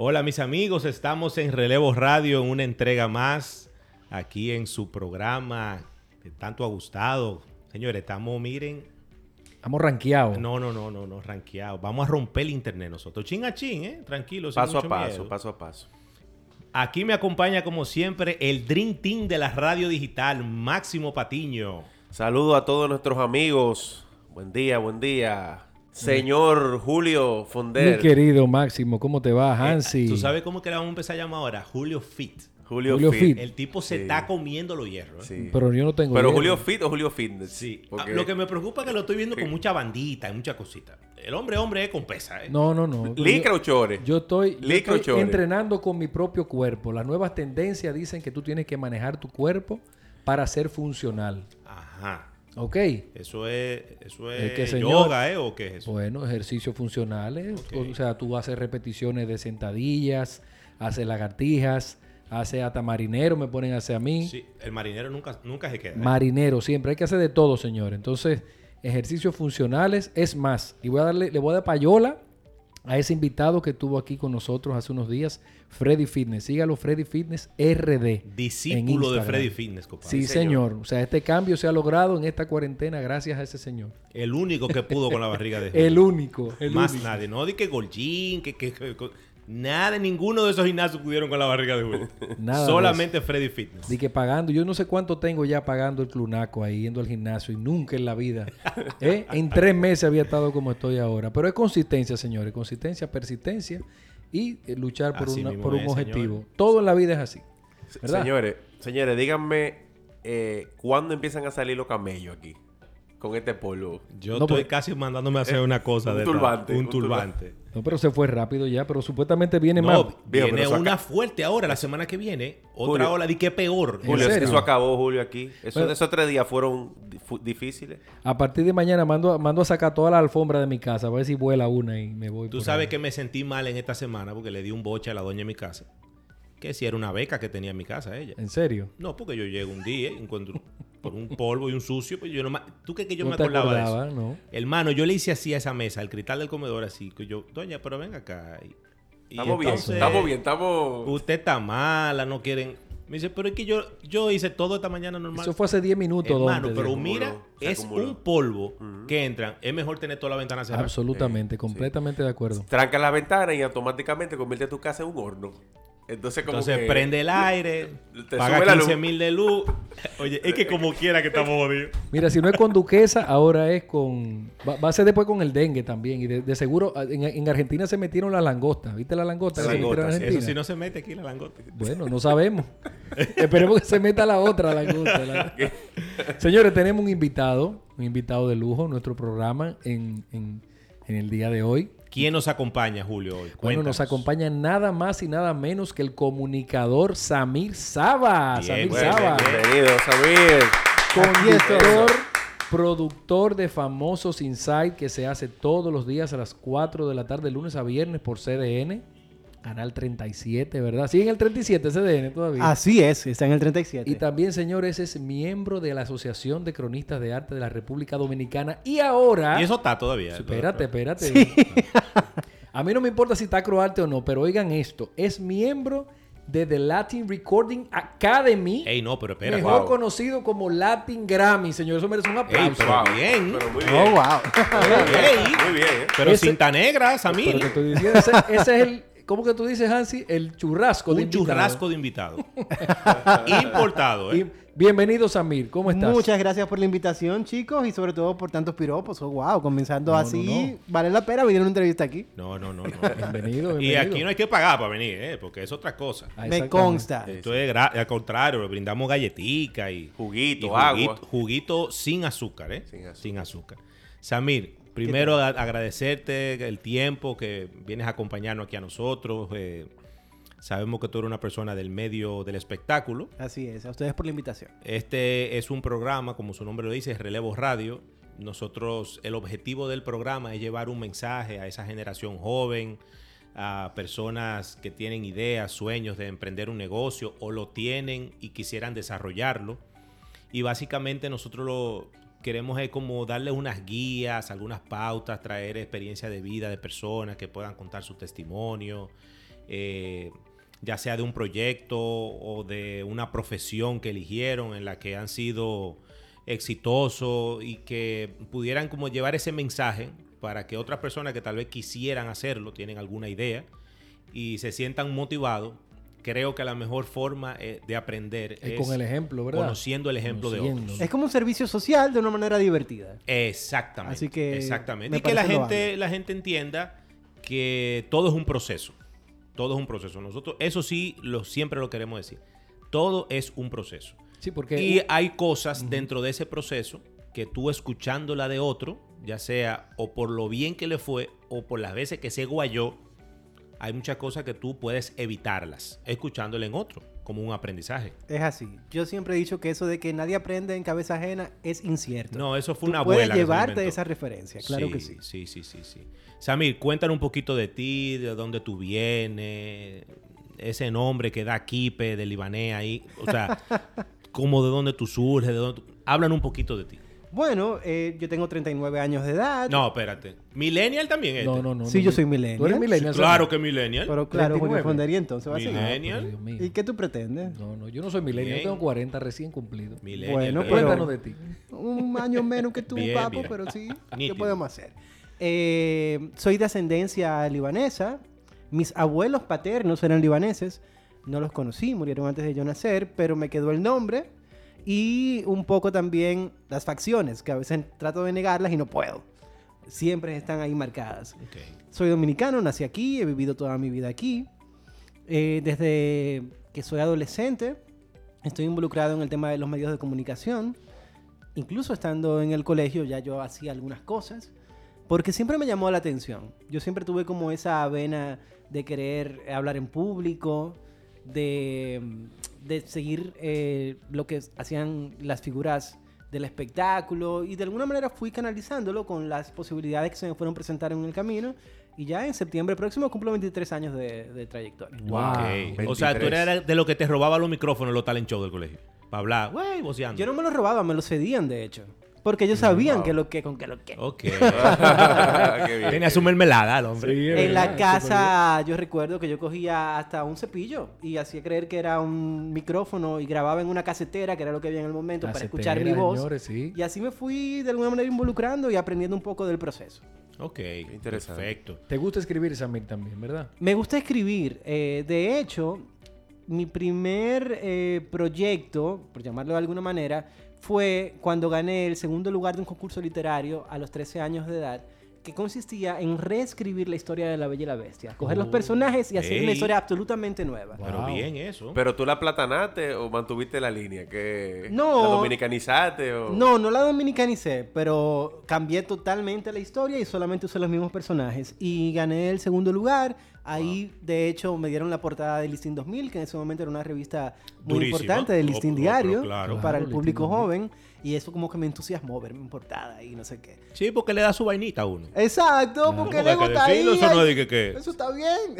Hola mis amigos, estamos en Relevo Radio en una entrega más aquí en su programa que tanto ha gustado. Señores, estamos, miren, Estamos rankeados. no, no, no, no, no, ranqueados. Vamos a romper el internet nosotros. Chin a chin, ¿eh? Tranquilo. sin Paso a paso, miedo. paso a paso. Aquí me acompaña como siempre el Dream Team de la radio digital, Máximo Patiño. Saludo a todos nuestros amigos. Buen día, buen día. Señor Julio Mi Fonder. querido Máximo, ¿cómo te va, Hansi? ¿Tú sabes cómo que le vamos a empezar a llamar ahora? Julio Fit. Julio, Julio Fit. Fit. El tipo se Sí. está comiendo los hierros. ¿eh? Sí. Pero yo no tengo Pero. Julio Fit o Julio Fitness. Sí. Porque- Ah, Lo que me preocupa es que lo estoy viendo con mucha bandita y mucha cosita. El hombre, hombre es con pesa, ¿eh? No, no, no. Licra o chore. Yo estoy, yo estoy entrenando con mi propio cuerpo. Las nuevas tendencias dicen que tú tienes que manejar tu cuerpo para ser funcional. Ajá. ¿Ok? Eso es, eso es, Es que, señor- yoga, ¿eh? ¿O qué es eso? Bueno, ejercicios funcionales. O sea, tú haces repeticiones de sentadillas, haces lagartijas, haces hasta marinero, me ponen a hacer a mí. Sí, el marinero nunca, nunca se queda. ¿eh? Marinero, siempre hay que hacer de todo, señor. Entonces, ejercicios funcionales es más. Y voy a darle, le voy a dar payola a ese invitado que estuvo aquí con nosotros hace unos días, Freddy Fitness. Sígalo, Freddy Fitness RD. Discípulo de. Freddy Fitness, compadre. Sí, señor. señor. O sea, este cambio se ha logrado en esta cuarentena gracias a ese señor. El único que pudo con la barriga de El único. El Más único. nadie. No di que Golgín, que, que, que- que- nada, ninguno de esos gimnasios pudieron con la barriga de Julio. Nada Solamente Freddy Fitness. Di que pagando, yo no sé cuánto tengo ya pagando el clunaco ahí, yendo al gimnasio y nunca en la vida. ¿eh? En tres meses había estado como estoy ahora. Pero es consistencia, señores. Consistencia, persistencia y eh, luchar por, una- por un es, objetivo. Todo en la vida es así. ¿verdad? Señores, señores, díganme eh, cuándo empiezan a salir los camellos aquí con este polvo. Yo No, estoy pues- casi mandándome a hacer una cosa un de turbante, Un un turbante. No, pero se fue rápido ya, pero supuestamente viene No, más. Viene pero eso una fuerte ahora, la semana que viene. Otra Julio. ola, di que peor. ¿En Julio, serio? eso acabó, Julio, aquí. Eso, Bueno. esos tres días fueron difíciles. A partir de mañana mando, a- mando a sacar toda la alfombra de mi casa, a ver si vuela una y me voy. Tú por sabes ahí. que me sentí mal en esta semana porque le di un boche a la doña en mi casa. Que si era una beca que tenía en mi casa ella. ¿En serio? No, porque yo llego un día y encuentro por un polvo y un sucio, pues yo no ¿Tú crees que yo no me acordaba de acordabas, eso? ¿no? Hermano, yo le hice así a esa mesa, al cristal del comedor, así, que yo, doña, pero ven acá. Y, y Estamos bien, entonces, estamos bien, estamos... Usted está mala, no quieren. Me dice, pero es que yo, yo hice todo esta mañana normal. Eso fue hace 10 minutos. Hermano, pero mira, es un polvo que entran. Es mejor tener toda la ventana cerrada. Absolutamente, completamente de acuerdo. Tranca la ventana y automáticamente convierte tu casa en un horno. Entonces, como Entonces que- prende el aire, Te paga sube la 15 luz. mil de luz. Oye, es que como quiera que estamos jodidos. Mira, si no es con Duquesa, ahora es con. Va, va a ser después con el dengue también. Y de, de seguro, en, en Argentina se metieron las langostas. ¿Viste la langosta? sí? Eso si no se mete aquí la langota. Bueno, no sabemos. Esperemos que se meta la otra langosta. la- Señores, tenemos un invitado, un invitado de lujo en nuestro programa en, en- en el día de hoy. ¿Quién nos acompaña, Julio, hoy? Bueno, Cuéntanos. nos acompaña nada más y nada menos que el comunicador Samir Saba. Bien, Samir Bueno, Saba. bienvenido, Samir. Conductor, productor de Famosos Inside que se hace todos los días a las 4 de la tarde, lunes a viernes por CDN. Canal 37, ¿verdad? Sí, en el 37 CDN todavía. Así es, está en el 37. Y también, señores, es miembro de la Asociación de Cronistas de Arte de la República Dominicana. Y ahora... Y eso está todavía. Espérate, espérate. A mí no me importa si está Croarte o no, pero oigan esto. Es miembro de The Latin Recording Academy. Ey, no, pero espera. mejor wow. conocido como Latin Grammy, señor. Eso merece un Ey, aplauso. pero Wow. bien. Pero muy Oh, bien. wow. Ey, Muy bien, ¿eh? pero Ese- cinta negra, Pero Samir. te estoy diciendo, ese, ese es el... ¿Cómo que tú dices, Hansi? El churrasco de Un invitado. churrasco de invitado. Importado, ¿eh? Y bienvenido, Samir. ¿Cómo estás? Muchas gracias por la invitación, chicos, y sobre todo por tantos piropos. Oh, wow, comenzando No, así, no, no. vale la pena venir a una entrevista aquí. No, no, no. no. Bienvenido, bienvenido. Y aquí no hay que pagar para venir, ¿eh? Porque es otra cosa. Ah, Me consta. Esto es gra- al contrario, le brindamos galletica y Juguito, y agua. juguito sin azúcar, ¿eh? Sin azúcar. Sin azúcar. Samir, primero a- agradecerte el tiempo que vienes a acompañarnos aquí a nosotros. eh, Sabemos que tú eres una persona del medio del espectáculo. Así es, a ustedes por la invitación. Este es un programa, como su nombre lo dice, es Relevo Radio. Nosotros, el objetivo del programa es llevar un mensaje a esa generación joven, a personas que tienen ideas, sueños de emprender un negocio o lo tienen y quisieran desarrollarlo. Y básicamente nosotros lo queremos es como darle unas guías, algunas pautas, traer experiencia de vida de personas que puedan contar su testimonio, eh, ya sea de un proyecto o de una profesión que eligieron en la que han sido exitosos y que pudieran como llevar ese mensaje para que otras personas que tal vez quisieran hacerlo, tienen alguna idea y se sientan motivados. Creo que la mejor forma eh, de aprender Es con el ejemplo, ¿verdad? conociendo el ejemplo de otros. Es como un servicio social de una manera divertida. Exactamente. Así que exactamente. me Y que la gente, la gente entienda que todo es un proceso. Todo es un proceso. Nosotros, eso sí, lo, siempre lo queremos decir. Todo es un proceso. Sí, porque Y hay cosas dentro de ese proceso que tú escuchando la de otro, ya sea o por lo bien que le fue o por las veces que se guayó, hay muchas cosas que tú puedes evitarlas escuchándole en otro, como un aprendizaje. Es así. Yo siempre he dicho que eso de que nadie aprende en cabeza ajena es incierto. No, eso fue Tú una puedes abuela. lo llevarte esa referencia, claro que sí. Sí, sí, sí, sí. Samir, cuéntanos un poquito de ti, de dónde tú vienes, ese nombre que da Kipe, de libanés ahí, o sea, como de dónde tú surges, de dónde tú... Hablan un poquito de ti. Bueno, eh, yo tengo 39 años de edad. No, espérate. ¿Millennial también este? No, no, no. Sí, no, yo soy ¿Tú millennial. eres millennial? Claro que millennial. Pero claro, Julio 39. Fondería entonces va a ser. Millennial. Pero, Dios mío. ¿Y qué tú pretendes? No, no, yo no soy millennial, Bien. yo tengo 40 recién cumplidos. Millennial, Bueno, pero- pero- Cuéntanos de ti. Un año menos que tú, Bien, papo, bien. pero sí. ¿Qué podemos hacer? Eh, soy de ascendencia libanesa. Mis abuelos paternos eran libaneses. No los conocí, murieron antes de yo nacer, pero me quedó el nombre y un poco también las facciones, que a veces trato de negarlas y no puedo. Siempre están ahí marcadas. Ok. Soy dominicano, nací aquí, he vivido toda mi vida aquí. Eh, desde que soy adolescente, estoy involucrado en el tema de los medios de comunicación. Incluso estando en el colegio ya yo hacía algunas cosas, porque siempre me llamó la atención. Yo siempre tuve como esa vena de querer hablar en público, de, de seguir eh, lo que hacían las figuras del espectáculo y de alguna manera fui canalizándolo con las posibilidades que se me fueron presentando en el camino y ya en septiembre próximo cumplo 23 años de, de trayectoria. Wow. Ok. O sea, tú 23. eras de lo que te robaba los micrófonos los talent shows del colegio. Para hablar, güey, voceando. Yo no me lo robaba, me lo cedían de hecho, porque ellos sabían Wow. que lo que con que lo que. Ok. Qué bien. Tenía su mermelada el hombre. Sí, En la casa yo recuerdo que yo cogía hasta un cepillo y hacía creer que era un micrófono y grababa en una casetera, que era lo que había en el momento, para escuchar mi voz. señores, sí. Y así me fui de alguna manera involucrando y aprendiendo un poco del proceso. Ok, Interesante. perfecto. Te gusta escribir, Samir, también, ¿verdad? Me gusta escribir. eh, de hecho, mi primer eh, proyecto, por llamarlo de alguna manera, fue cuando gané el segundo lugar de un concurso literario a los 13 años de edad, que consistía en reescribir la historia de la Bella y la Bestia. Coger los Oh, personajes y hacer ey. una historia absolutamente nueva. Pero Wow. bien eso. Pero tú la platanaste o mantuviste la línea, que No. la dominicanizaste o No, no la dominicanicé, pero cambié totalmente la historia y solamente usé los mismos personajes. Y gané el segundo lugar. Ahí, de hecho, me dieron la portada de Listín 2000, que en ese momento era una revista muy Durísima. importante de Oh, Listín Diario claro. para Claro, el público Listín 2000. joven. Y eso como que me entusiasmó verme en portada y no sé qué. Sí, porque le da su vainita a uno. Exacto, Claro. porque ¿Cómo le está ahí. Eso no de que- Eso está bien.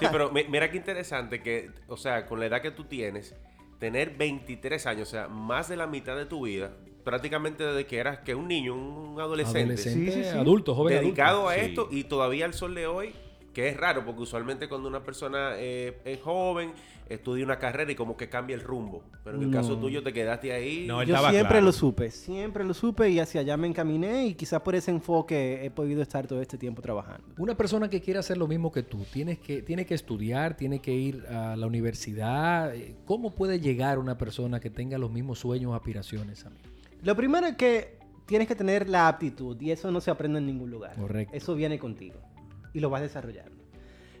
Sí, pero mi- mira qué interesante que, o sea, con la edad que tú tienes, tener 23 años, o sea, más de la mitad de tu vida, prácticamente desde que eras que un niño, un adolescente, Adolescente, Sí, sí, sí. adulto, joven dedicado adulto. a Sí. esto y todavía al sol de hoy, que es raro, porque usualmente cuando una persona eh, es joven, estudia una carrera y como que cambia el rumbo. Pero en el No. caso tuyo te quedaste ahí. No, él Yo siempre claro. lo supe, siempre lo supe y hacia allá me encaminé y quizás por ese enfoque he podido estar todo este tiempo trabajando. Una persona que quiera hacer lo mismo que tú, tienes que, tiene que estudiar, tiene que ir a la universidad. Eh, ¿Cómo puede llegar una persona que tenga los mismos sueños o aspiraciones, Samir? Lo primero es que tienes que tener la aptitud y eso no se aprende en ningún lugar. Correcto. Eso viene contigo y lo vas desarrollando.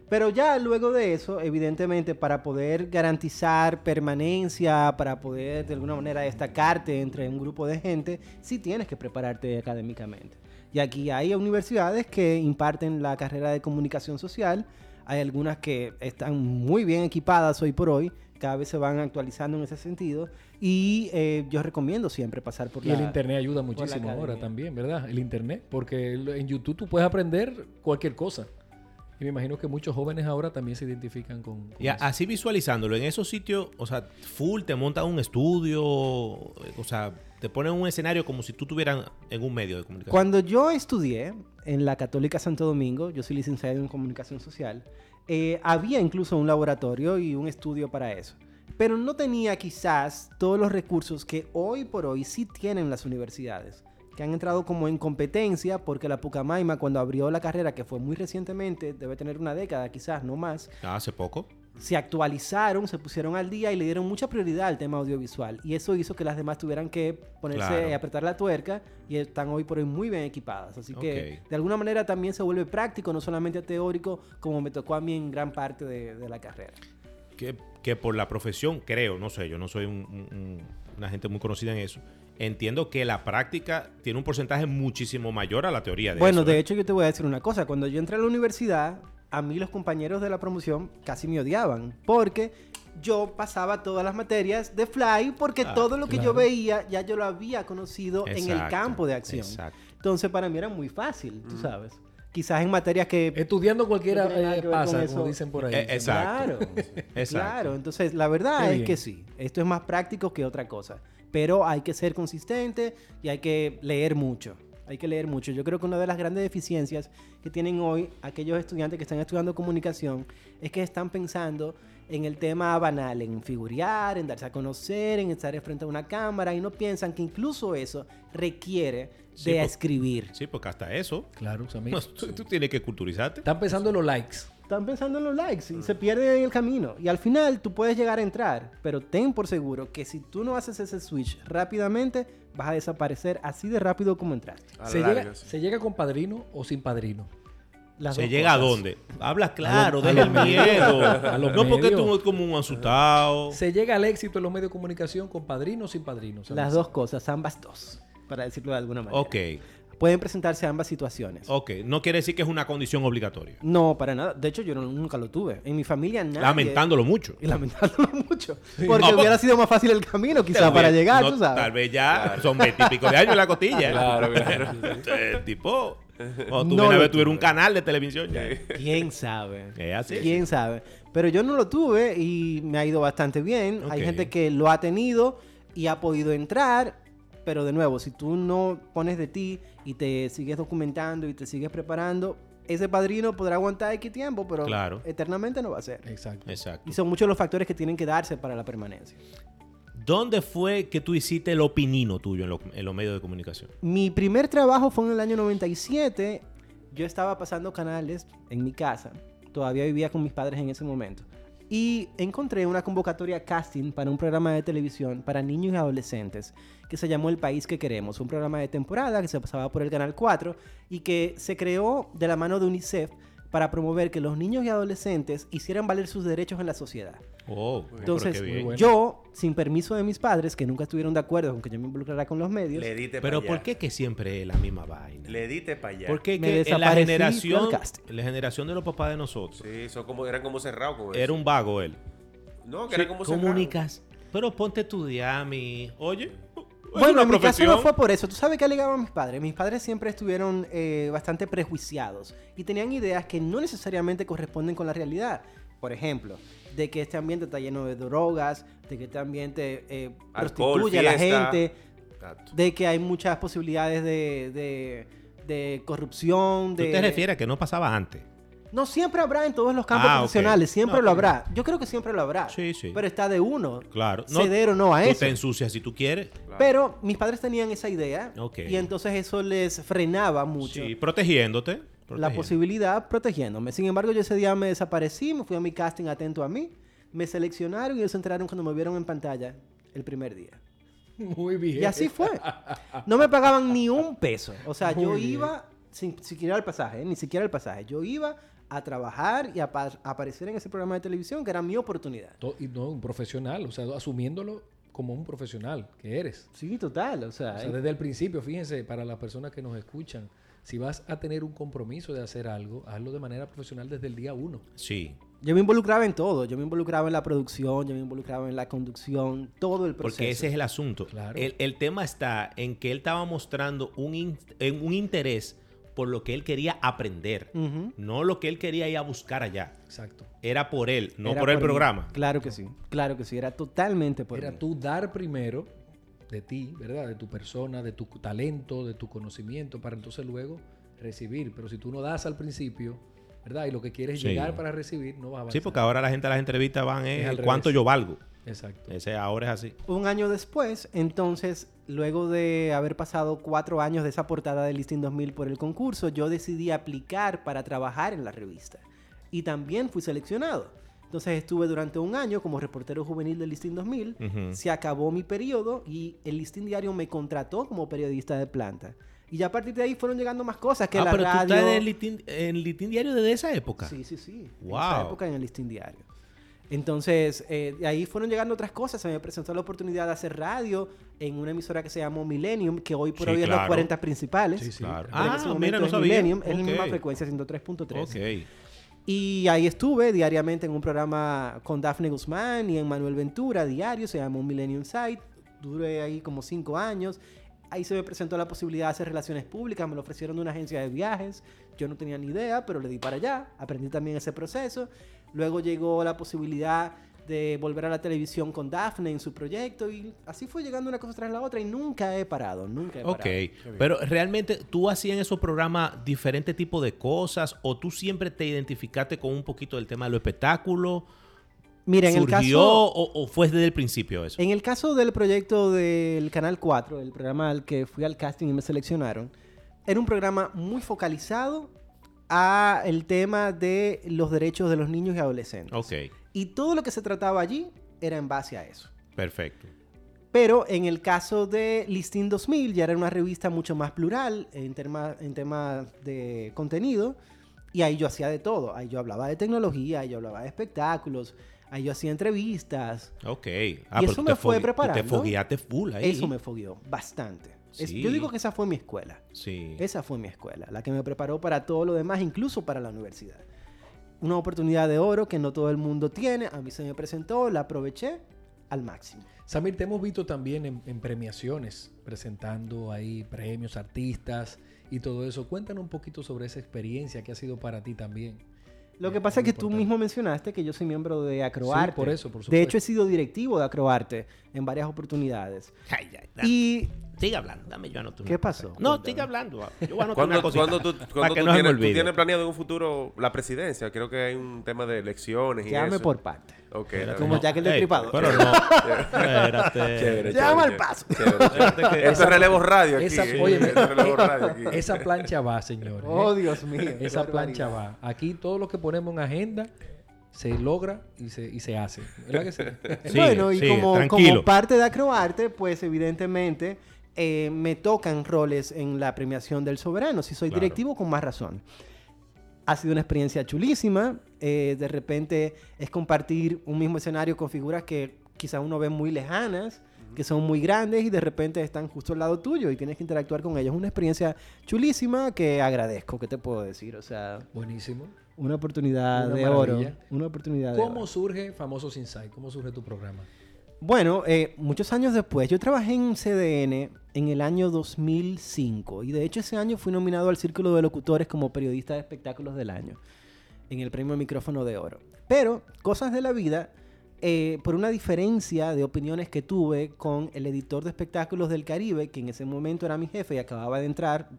Pero ya luego de eso, evidentemente, para poder garantizar permanencia, para poder de alguna manera destacarte entre un grupo de gente, sí tienes que prepararte académicamente. Y aquí hay universidades que imparten la carrera de comunicación social Hay algunas que están muy bien equipadas hoy por hoy. Cada vez se van actualizando en ese sentido. Y eh, yo recomiendo siempre pasar por Y la... el internet ayuda muchísimo ahora también, ¿verdad? El internet, porque en YouTube tú puedes aprender cualquier cosa. Y me imagino que muchos jóvenes ahora también se identifican con, con Y a- eso. así visualizándolo, en esos sitios, o sea, full, te montan un estudio, o sea, te ponen un escenario como si tú estuvieras en un medio de comunicación. Cuando yo estudié en la Católica Santo Domingo, yo soy licenciado en comunicación social, eh, había incluso un laboratorio y un estudio para eso. Pero no tenía quizás todos los recursos que hoy por hoy sí tienen las universidades, que han entrado como en competencia porque la Pucamaima cuando abrió la carrera, que fue muy recientemente, debe tener una década quizás, no más, Ah, Hace poco. se actualizaron, se pusieron al día y le dieron mucha prioridad al tema audiovisual. Y eso hizo que las demás tuvieran que ponerse Claro. y apretar la tuerca y están hoy por hoy muy bien equipadas. Así que de alguna manera también se vuelve práctico, no solamente teórico, como me tocó a mí en gran parte de, de la carrera. que, que por la profesión, creo, no sé, yo no soy un- un- un- una gente muy conocida en eso, entiendo que la práctica tiene un porcentaje muchísimo mayor a la teoría de bueno, eso, de ¿eh? hecho yo te voy a decir una cosa. Cuando yo entré a la universidad, a mí los compañeros de la promoción casi me odiaban porque yo pasaba todas las materias de fly porque Ah, todo lo que yo veía ya yo lo había conocido en el Exacto, campo de acción. exacto. Entonces para mí era muy fácil, tú sabes. Quizás en materias que... Estudiando cualquiera No eh, pasa, eso. como dicen por ahí. Eh, exacto. Claro, Exacto. claro. Entonces la verdad Qué es bien. que sí, esto es más práctico que otra cosa. Pero hay que ser consistente y hay que leer mucho. Hay que leer mucho. Yo creo que una de las grandes deficiencias que tienen hoy aquellos estudiantes que están estudiando comunicación es que están pensando en el tema banal, en figurear, en darse a conocer, en estar frente a una cámara y no piensan que incluso eso requiere Sí, de por- escribir. Sí, porque hasta eso, Claro, o sea, no, tú, tú tienes que culturizarte. Están pensando en los likes. Están pensando en los likes y se pierden en el camino. Y al final tú puedes llegar a entrar, pero ten por seguro que si tú no haces ese switch rápidamente, vas a desaparecer así de rápido como entraste. ¿Se llega, larga, sí. ¿Se llega con padrino o sin padrino? Las ¿Se llega a dónde? Habla claro, deja los el miedo. a los no porque tú eres como un asustado. ¿Se llega al éxito en los medios de comunicación con padrino o sin padrino? ¿Sabes? Las dos cosas, ambas dos, para decirlo de alguna manera. Ok, Pueden presentarse ambas situaciones. ok. No quiere decir que es una condición obligatoria. No, para nada. De hecho, yo no- nunca lo tuve. En mi familia nadie... Lamentándolo mucho. Y lamentándolo mucho. Porque No, hubiera sido más fácil el camino, quizá, Tal para llegar, no, tú sabes. Tal vez ya son veintipico de años en la costilla. Claro, claro. El tipo. O tú No vienes a ver, tuve. un canal de televisión ya. ¿Quién sabe? Es así. ¿Quién sabe? Pero yo no lo tuve y me ha ido bastante bien. Hay gente que lo ha tenido y ha podido entrar, pero de nuevo, si tú no pones de ti y te sigues documentando y te sigues preparando, ese padrino podrá aguantar X tiempo, pero Claro. eternamente no va a ser. Exacto. Exacto. Y son muchos los factores que tienen que darse para la permanencia. ¿Dónde fue que tú hiciste el opinino tuyo en, lo- en los medios de comunicación? Mi primer trabajo fue en el año 97. Yo estaba pasando canales en mi casa. Todavía vivía con mis padres en ese momento. Y encontré una convocatoria casting para un programa de televisión para niños y adolescentes que se llamó El País que Queremos. Un programa de temporada que se pasaba por el Canal 4 y que se creó de la mano de UNICEF para promover que los niños y adolescentes hicieran valer sus derechos en la sociedad. Oh, Entonces, qué bien. bueno. yo, sin permiso de mis padres, que nunca estuvieron de acuerdo con que yo me involucrara con los medios, Le diste Pero pa' ¿por allá. qué que siempre es la misma vaina? Le diste para allá. Porque Me que en la generación, la generación de los papás de nosotros, Sí, son como, eran como cerrados con eso. era un vago él. No, que era como cerrado. Comunicas. Pero ponte a estudiar, mi. Oye. Bueno, en mi caso no fue por eso. ¿Tú sabes qué alegaban mis padres? Mis padres siempre estuvieron eh, bastante prejuiciados y tenían ideas que no necesariamente corresponden con la realidad. Por ejemplo, de que este ambiente está lleno de drogas, de que este ambiente eh, Alcohol, prostituye a la gente, Exacto. de que hay muchas posibilidades de, de- de corrupción. ¿Tú De... te refieres a que no pasaba antes? No siempre habrá en todos los campos Ah, profesionales, siempre No, lo habrá. Yo creo que siempre lo habrá. Sí, sí. Pero está de uno. Claro. Ceder o no a tú eso. te ensucias si tú quieres. Claro. Pero mis padres tenían esa idea Ok. y entonces eso les frenaba mucho Sí, protegiéndote. La posibilidad protegiéndome. Sin embargo, yo ese día me desaparecí, me fui a mi casting atento a mí, me seleccionaron y ellos se enteraron cuando me vieron en pantalla el primer día. Muy bien. Y así fue. No me pagaban ni un peso. O sea, yo bien. iba sin siquiera el pasaje, ¿eh? ni siquiera el pasaje. Yo iba a trabajar y a, pa- a aparecer en ese programa de televisión que era mi oportunidad. Y no, un profesional, o sea, asumiéndolo como un profesional que eres. Sí, total. O sea, O sea, desde el principio, fíjense, para las personas que nos escuchan, si vas a tener un compromiso de hacer algo, hazlo de manera profesional desde el día uno. Sí. Yo me involucraba en todo. Yo me involucraba en la producción, yo me involucraba en la conducción, todo el proceso. Porque ese es el asunto. Claro. El, el tema está en que él estaba mostrando un, in- en un interés por lo que él quería aprender, no lo que él quería ir a buscar allá. Exacto. Era por él, no Era por el mí. programa. Claro que sí. Claro que sí. Era totalmente por Era mí. tú dar primero de ti, ¿verdad? De tu persona, de tu talento, de tu conocimiento, para entonces luego recibir. Pero si tú no das al principio, ¿verdad? Y lo que quieres es Sí. llegar para recibir, no vas a avanzar. Sí, porque ahora la gente a las entrevistas van Es es al cuánto revés. yo valgo. Exacto. Ese ahora es así. Un año después, entonces, luego de haber pasado cuatro años de esa portada del Listing 2000 por el concurso, yo decidí aplicar para trabajar en la revista. Y también fui seleccionado. Entonces estuve durante un año como reportero juvenil del Listing 2000. Ujú. Se acabó mi periodo y el Listing Diario me contrató como periodista de planta. Y ya a partir de ahí fueron llegando más cosas que ah, la pero radio... tú estás en el litín, en el litín diario desde esa época. Sí, sí, sí. En Wow. esa época en el listín diario. Entonces, eh, de ahí fueron llegando otras cosas. Se me presentó la oportunidad de hacer radio en una emisora que se llamó Millennium, que hoy por Sí, hoy es los claro. 40 principales. Sí, sí. Claro. En Ah, mira, no es sabía. Millennium, es la misma frecuencia, 103.3. Ok. Y ahí estuve diariamente en un programa con Daphne Guzmán y en Manuel Ventura, diario, se llamó Millennium Site. Duré ahí como cinco años. Ahí se me presentó la posibilidad de hacer relaciones públicas, me lo ofrecieron de una agencia de viajes. Yo no tenía ni idea, pero le di para allá. Aprendí también ese proceso. Luego llegó la posibilidad de volver a la televisión con Daphne en su proyecto y así fue llegando una cosa tras la otra y nunca he parado, nunca he Ok, parado. pero realmente tú hacías en esos programas diferentes tipos de cosas o tú siempre te identificaste con un poquito del tema de los espectáculos. Mira, en el ¿Surgió caso... o, o fue desde el principio eso? En el caso del proyecto del Canal 4, el programa al que fui al casting y me seleccionaron, era un programa muy focalizado a el tema de los derechos de los niños y adolescentes. Ok, Y todo lo que se trataba allí era en base a eso. perfecto. Pero en el caso de Listín 2000 ya era una revista mucho más plural en, tema- en temas de contenido. Y ahí yo hacía de todo. Ahí yo hablaba de tecnología, ahí yo hablaba de espectáculos, ahí yo hacía entrevistas. Ok. Y Ah, pero eso me fue preparando. Te fogueaste full ahí. Eso me fogueó bastante. Es- Sí. yo digo que esa fue mi escuela. Sí. Esa fue mi escuela, la que me preparó para todo lo demás, incluso para la universidad. Una oportunidad de oro que no todo el mundo tiene. A mí se me presentó, la aproveché al máximo. Samir, te hemos visto también en, en premiaciones, presentando ahí premios, artistas y todo eso. Cuéntanos un poquito sobre esa experiencia que ha sido para ti también. Lo que Eh, pasa es que tú mismo mencionaste que yo soy miembro de Acroarte. por eso, por De supuesto. hecho, he sido directivo de Acroarte en varias oportunidades. Ay, ay, ay. Y Sigue hablando, dame yo anoto. ¿Qué pasó? cosa. No, Cuéntame. sigue hablando. Yo voy a anotar Cuando, una cosita cuando tú, cuando tú no tienes, tú olvide. tienes planeado en un futuro la presidencia, creo que hay un tema de elecciones y llámame eso. por parte. Ok, Como. Jack el Destripador. Pero no. Espérate. Chévere, Llama chévere, al paso. Esto es relevo radio aquí. Esa, eh. relevo radio aquí. esa plancha va, señores. ¿eh? Oh, Dios mío. Esa plancha va. Aquí todo lo que ponemos en agenda se logra y se, y se hace. ¿Verdad que sí? Bueno, y como, como parte de Acroarte, pues evidentemente eh, me tocan roles en la premiación del soberano. Si soy Claro. directivo, con más razón. Ha sido una experiencia chulísima. eh, de repente es compartir un mismo escenario con figuras que quizá uno ve muy lejanas, que son muy grandes y de repente están justo al lado tuyo y tienes que interactuar con ellos. Una experiencia chulísima que agradezco, ¿qué te puedo decir? O sea, Buenísimo. una oportunidad Una de oro. Una oportunidad de oro. ¿Cómo surge Famosos Insight? ¿Cómo surge tu programa? Bueno, eh, muchos años después, yo trabajé en CDN en el año 2005 y de hecho ese año fui nominado al Círculo de Locutores como periodista de espectáculos del año en el premio Micrófono de Oro. Pero, cosas de la vida, eh, por una diferencia de opiniones que tuve con el editor de espectáculos del Caribe, que en ese momento era mi jefe y acababa de entrar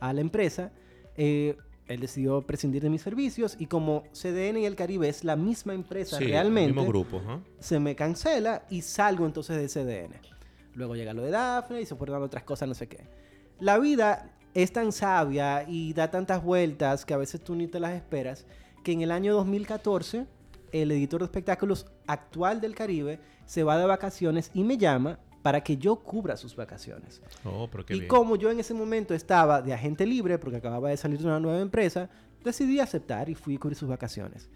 a la empresa, eh, él decidió prescindir de mis servicios y como CDN y el Caribe es la misma empresa Sí, realmente, Mismo grupo. se me cancela y salgo entonces de CDN. Luego llega lo de Dafne y se fueron otras cosas, no sé qué. La vida es tan sabia y da tantas vueltas que a veces tú ni te las esperas, que en el año 2014 el editor de espectáculos actual del Caribe se va de vacaciones y me llama para que yo cubra sus vacaciones. Oh, pero qué y bien. como yo en ese momento estaba de agente libre, porque acababa de salir de una nueva empresa, decidí aceptar y fui a cubrir sus vacaciones.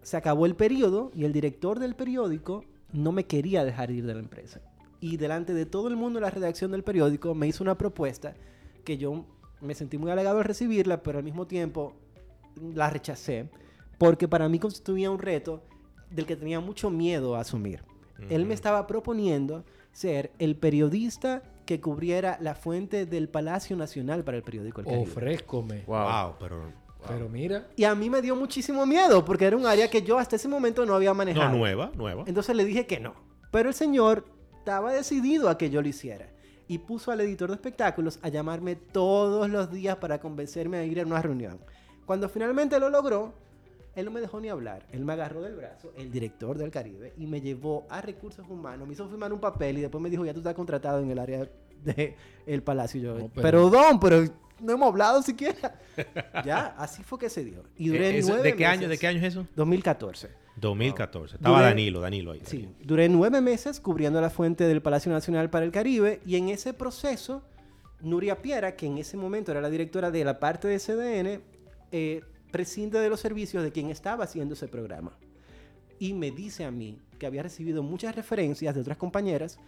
Se acabó el periodo y el director del periódico no me quería dejar ir de la empresa. Y delante de todo el mundo en la redacción del periódico me hizo una propuesta que yo me sentí muy halagado al recibirla, pero al mismo tiempo la rechacé porque para mí constituía un reto del que tenía mucho miedo a asumir. Él me estaba proponiendo ser el periodista que cubriera la fuente del Palacio Nacional para el periódico El Caribe. Ofrézcome. Wow, pero Pero mira, Y a mí me dio muchísimo miedo porque era un área que yo hasta ese momento no había manejado. no nueva, nueva. Entonces le dije que no. Pero el señor estaba decidido a que yo lo hiciera. Y puso al editor de espectáculos a llamarme todos los días para convencerme a ir a una reunión. Cuando finalmente lo logró, él no me dejó ni hablar. Él me agarró del brazo, el director del Caribe, y me llevó a recursos humanos. Me hizo firmar un papel y después me dijo, ya tú estás contratado en el área del palacio. Y yo, No, pero... don, pero no hemos hablado siquiera. ya, así fue que se dio. Y duré Eh, eso- nueve ¿De qué año? ¿De meses. qué año es eso? 2014. 2014. Estaba Duré- Danilo, Danilo ahí. Sí, duré nueve meses cubriendo la fuente del Palacio Nacional para el Caribe y en ese proceso, Nuria Piera, que en ese momento era la directora de la parte de CDN, eh, prescinde de los servicios de quien estaba haciendo ese programa. Y me dice a mí que había recibido muchas referencias de otras compañeras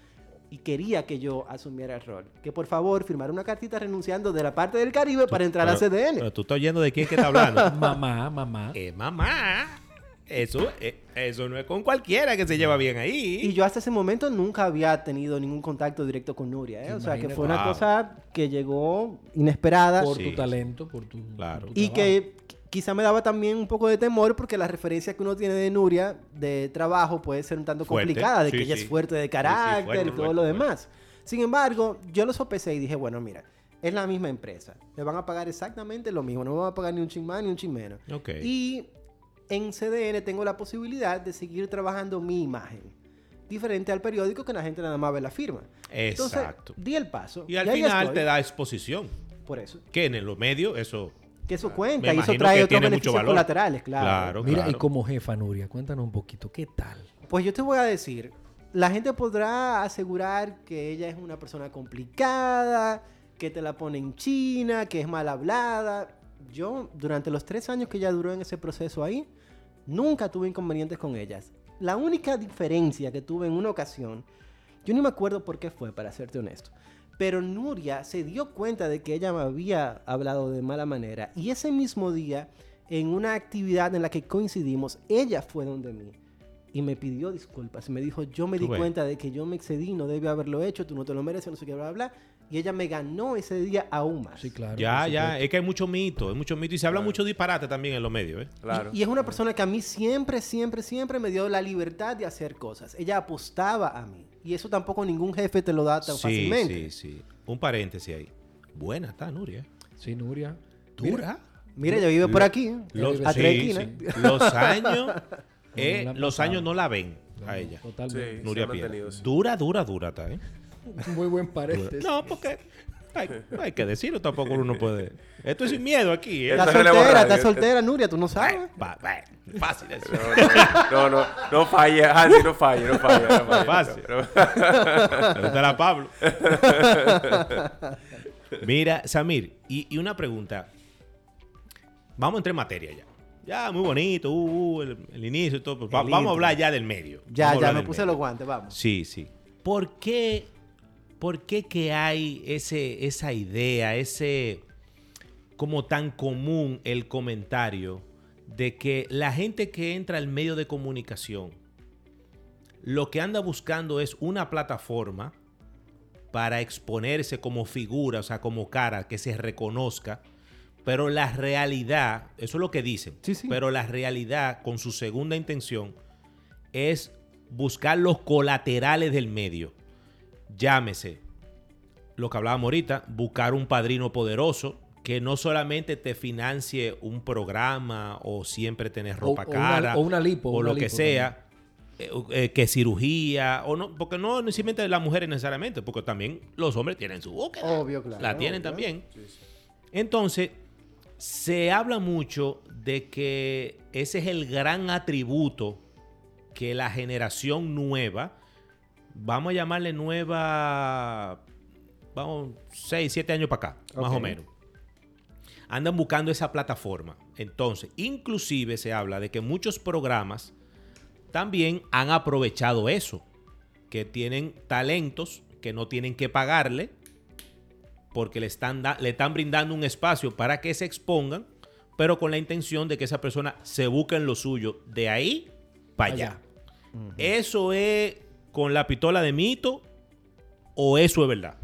y quería que yo asumiera el rol. Que por favor firmara una cartita renunciando de la parte del Caribe para entrar a Pero- CDN. Pero tú estás oyendo de quién es que está hablando. mamá, mamá. eh, mamá. Eso, eh, eso no es con cualquiera que se lleva bien ahí. Y yo hasta ese momento nunca había tenido ningún contacto directo con Nuria, ¿eh? O sea, que fue una Wow. cosa que llegó inesperada por Sí, tu talento, por tu, Claro. por tu y trabajo. que quizá me daba también un poco de temor porque la referencia que uno tiene de Nuria de trabajo puede ser un tanto Fuerte. complicada, de Sí, que ella sí. es fuerte de sí, carácter fuerte, y todo fuerte, lo demás. Sin embargo, yo lo sopesé y dije, bueno, mira, es la misma empresa. Le van a pagar exactamente lo mismo. No me van a pagar ni un chin más ni un chin menos. Y en CDN tengo la posibilidad de seguir trabajando mi imagen. Diferente al periódico que la gente nada más ve la firma. Entonces, Exacto. di el paso. Y al final te da exposición. Por eso. Que en los medios eso... Que eso Me cuenta y eso trae otros beneficios colaterales, claro. Claro. Mira, y como jefa, Nuria, cuéntanos un poquito, ¿qué tal? Pues yo te voy a decir, la gente podrá asegurar que ella es una persona complicada, que te la pone en China, que es mal hablada. Yo, durante los tres años que ella duró en ese proceso ahí, nunca tuve inconvenientes con ellas. La única diferencia que tuve en una ocasión, yo ni me acuerdo por qué fue, para serte honesto. Pero Nuria se dio cuenta de que ella me había hablado de mala manera. Y ese mismo día, en una actividad en la que coincidimos, ella fue donde mí y me pidió disculpas. Y me dijo, yo me di cuenta de que yo me excedí, no debía haberlo hecho, tú no te lo mereces, no sé qué, bla, bla, bla. Y ella me ganó ese día aún más. Sí, claro. Ya, ya. Es que hay mucho mito, hay mucho mito. Y se habla mucho disparate también en los medios, ¿eh? Claro. Y, y es una persona que a mí siempre, siempre, siempre me dio la libertad de hacer cosas. Ella apostaba a mí. Y eso tampoco ningún jefe te lo da tan Sí, fácilmente. sí, sí. Un paréntesis ahí. Buena está, Nuria. Sí, Nuria. Dura. Mira, ella vive por aquí. Los, a sí, tres esquinas. sí. Los años, eh, los años no la ven a ella. Totalmente. Sí. Nuria sí. Dura, dura, dura está, ¿eh? Muy buen paréntesis. No, porque hay, hay que decirlo, tampoco uno puede. Esto es sin miedo aquí, ¿eh? Está soltera, está soltera, Nuria, tú no sabes. Va, va, fácil eso. No, no, no, no falle, Hansi, no falle, no falle. No falle. Fácil. No, no. Pablo. Mira, Samir, y, y una pregunta. Vamos a entrar en materia ya. Ya, muy bonito, uh, uh, el, el inicio y todo. pues va- vamos a hablar ya del medio. Ya, Vamos ya, me puse medio. los guantes, vamos. Sí, sí. ¿Por qué, por qué que hay ese, esa idea, ese como tan común el comentario de que la gente que entra al medio de comunicación lo que anda buscando es una plataforma para exponerse como figura, o sea, como cara, que se reconozca, pero la realidad, eso es lo que dicen, Sí, sí. pero la realidad con su segunda intención es buscar los colaterales del medio. Llámese, lo que hablábamos ahorita, buscar un padrino poderoso que no solamente te financie un programa o siempre tener O- ropa o una- cara o una lipo, o una lo que sea, eh, eh, que cirugía o no, porque no necesariamente las mujeres necesariamente, porque también los hombres tienen su búsqueda. Obvio, claro. La tienen obvio. también. Entonces, se habla mucho de que ese es el gran atributo que la generación nueva, vamos a llamarle nueva, vamos, 6, 7 años para acá, más o menos. Andan buscando esa plataforma. Entonces, inclusive se habla de que muchos programas también han aprovechado eso, que tienen talentos que no tienen que pagarle porque le están, le están brindando un espacio para que se expongan, pero con la intención de que esa persona se busque en lo suyo de ahí para allá. Allá. ¿Eso es con la pistola de mito o eso es verdad?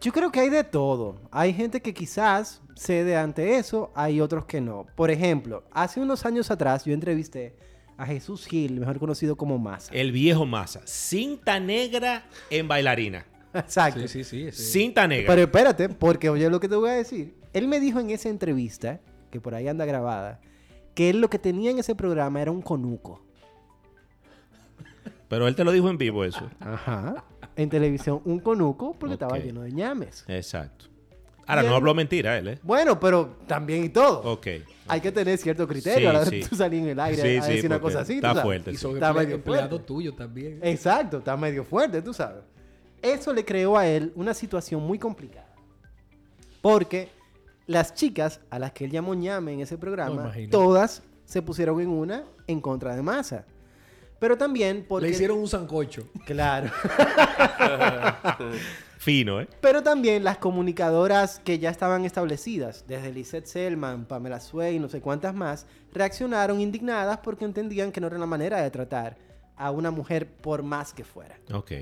Yo creo que hay de todo. Hay gente que quizás cede ante eso, hay otros que no. Por ejemplo, hace unos años atrás yo entrevisté a Jesús Gil, mejor conocido como Massa. El viejo masa. Cinta negra en bailarina. Exacto. Sí, sí, sí. Cinta negra. Pero espérate, porque oye lo que te voy a decir. Él me dijo en esa entrevista, que por ahí anda grabada, que él lo que tenía en ese programa era un conuco. Pero él te lo dijo en vivo eso. Ajá. En televisión, un conuco porque estaba lleno de ñames. Exacto. Ahora, no habló mentira él, ¿eh? Bueno, pero también y todo. Ok. Hay que tener cierto criterio Sí, a la hora sí. de tú salir en el aire Sí, a sí, decir una cosa así. tú está sabes. fuerte, Y Está medio fuerte. tuyos también. Exacto, está medio fuerte, tú sabes. Eso le creó a él una situación muy complicada. Porque las chicas a las que él llamó ñame en ese programa, todas se pusieron en una en contra de Massa. Pero también porque... Le hicieron un sancocho. Claro. Fino, ¿eh? Pero también las comunicadoras que ya estaban establecidas, desde Lisette Selman, Pamela Sway y no sé cuántas más, reaccionaron indignadas porque entendían que no era la manera de tratar a una mujer por más que fuera. Ok.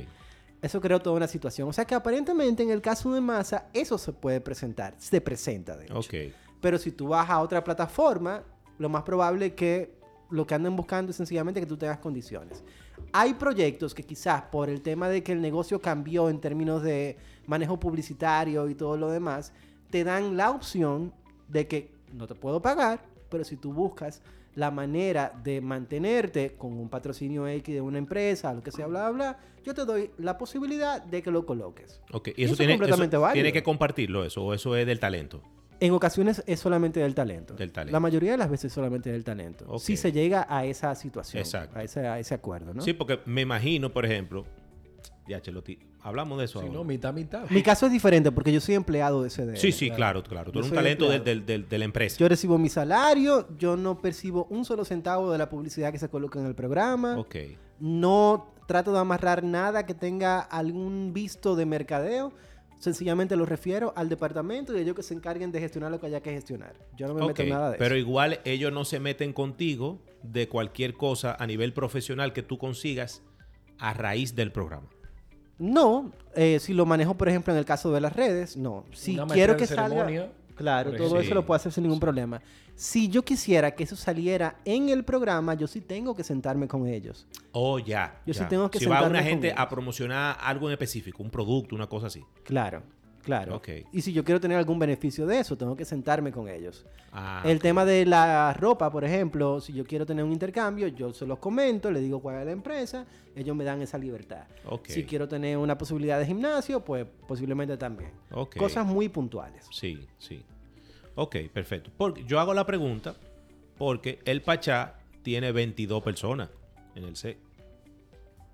Eso creó toda una situación. O sea que aparentemente en el caso de Massa, eso se puede presentar. Se presenta, de hecho. Ok. Pero si tú vas a otra plataforma, lo más probable es que lo que anden buscando es sencillamente que tú tengas condiciones. Hay proyectos que quizás por el tema de que el negocio cambió en términos de manejo publicitario y todo lo demás, te dan la opción de que no te puedo pagar, pero si tú buscas la manera de mantenerte con un patrocinio X de una empresa, lo que sea, bla, bla, bla, yo te doy la posibilidad de que lo coloques. Ok. Y Y eso, eso es tiene, completamente eso válido. tiene que compartirlo, eso, o eso es del talento. En ocasiones es solamente del talento. Del talento. La mayoría de las veces es solamente del talento. Ok. Si se llega a esa situación, Exacto. A, ese, a ese acuerdo, ¿no? Sí, porque me imagino, por ejemplo, ya, Cheloti, hablamos de eso Si ahora. no, mitad, mitad. Mi caso es diferente porque yo soy empleado de CDN. sí, sí, claro, claro. Tú Yo eres un talento del- empleado. del- del- de la empresa. Yo recibo mi salario, yo no percibo un solo centavo de la publicidad que se coloca en el programa. Ok. No trato de amarrar nada que tenga algún visto de mercadeo. Sencillamente lo refiero al departamento y ellos que se encarguen de gestionar lo que haya que gestionar. Yo no me meto en nada de Pero eso. igual ellos no se meten contigo de cualquier cosa a nivel profesional que tú consigas a raíz del programa. No, eh, si lo manejo, por ejemplo, en el caso de las redes, no. Si Una quiero que salga... Claro, todo eso lo puedo hacer sin ningún problema. Si yo quisiera que eso saliera en el programa, yo sí tengo que sentarme con ellos. Oh, ya. Yo sí tengo que Si va sentarme una con gente ellos. a promocionar algo en específico, un producto, una cosa así. Claro, claro. Ok. Y si yo quiero tener algún beneficio de eso, tengo que sentarme con ellos. Ah, el tema de la ropa, por ejemplo, si yo quiero tener un intercambio, yo se los comento, le digo cuál es la empresa, ellos me dan esa libertad. Ok. Si quiero tener una posibilidad de gimnasio, pues posiblemente también. Cosas muy puntuales. Sí, sí. Ok, perfecto. Porque yo hago la pregunta porque el Pachá tiene 22 personas en el C.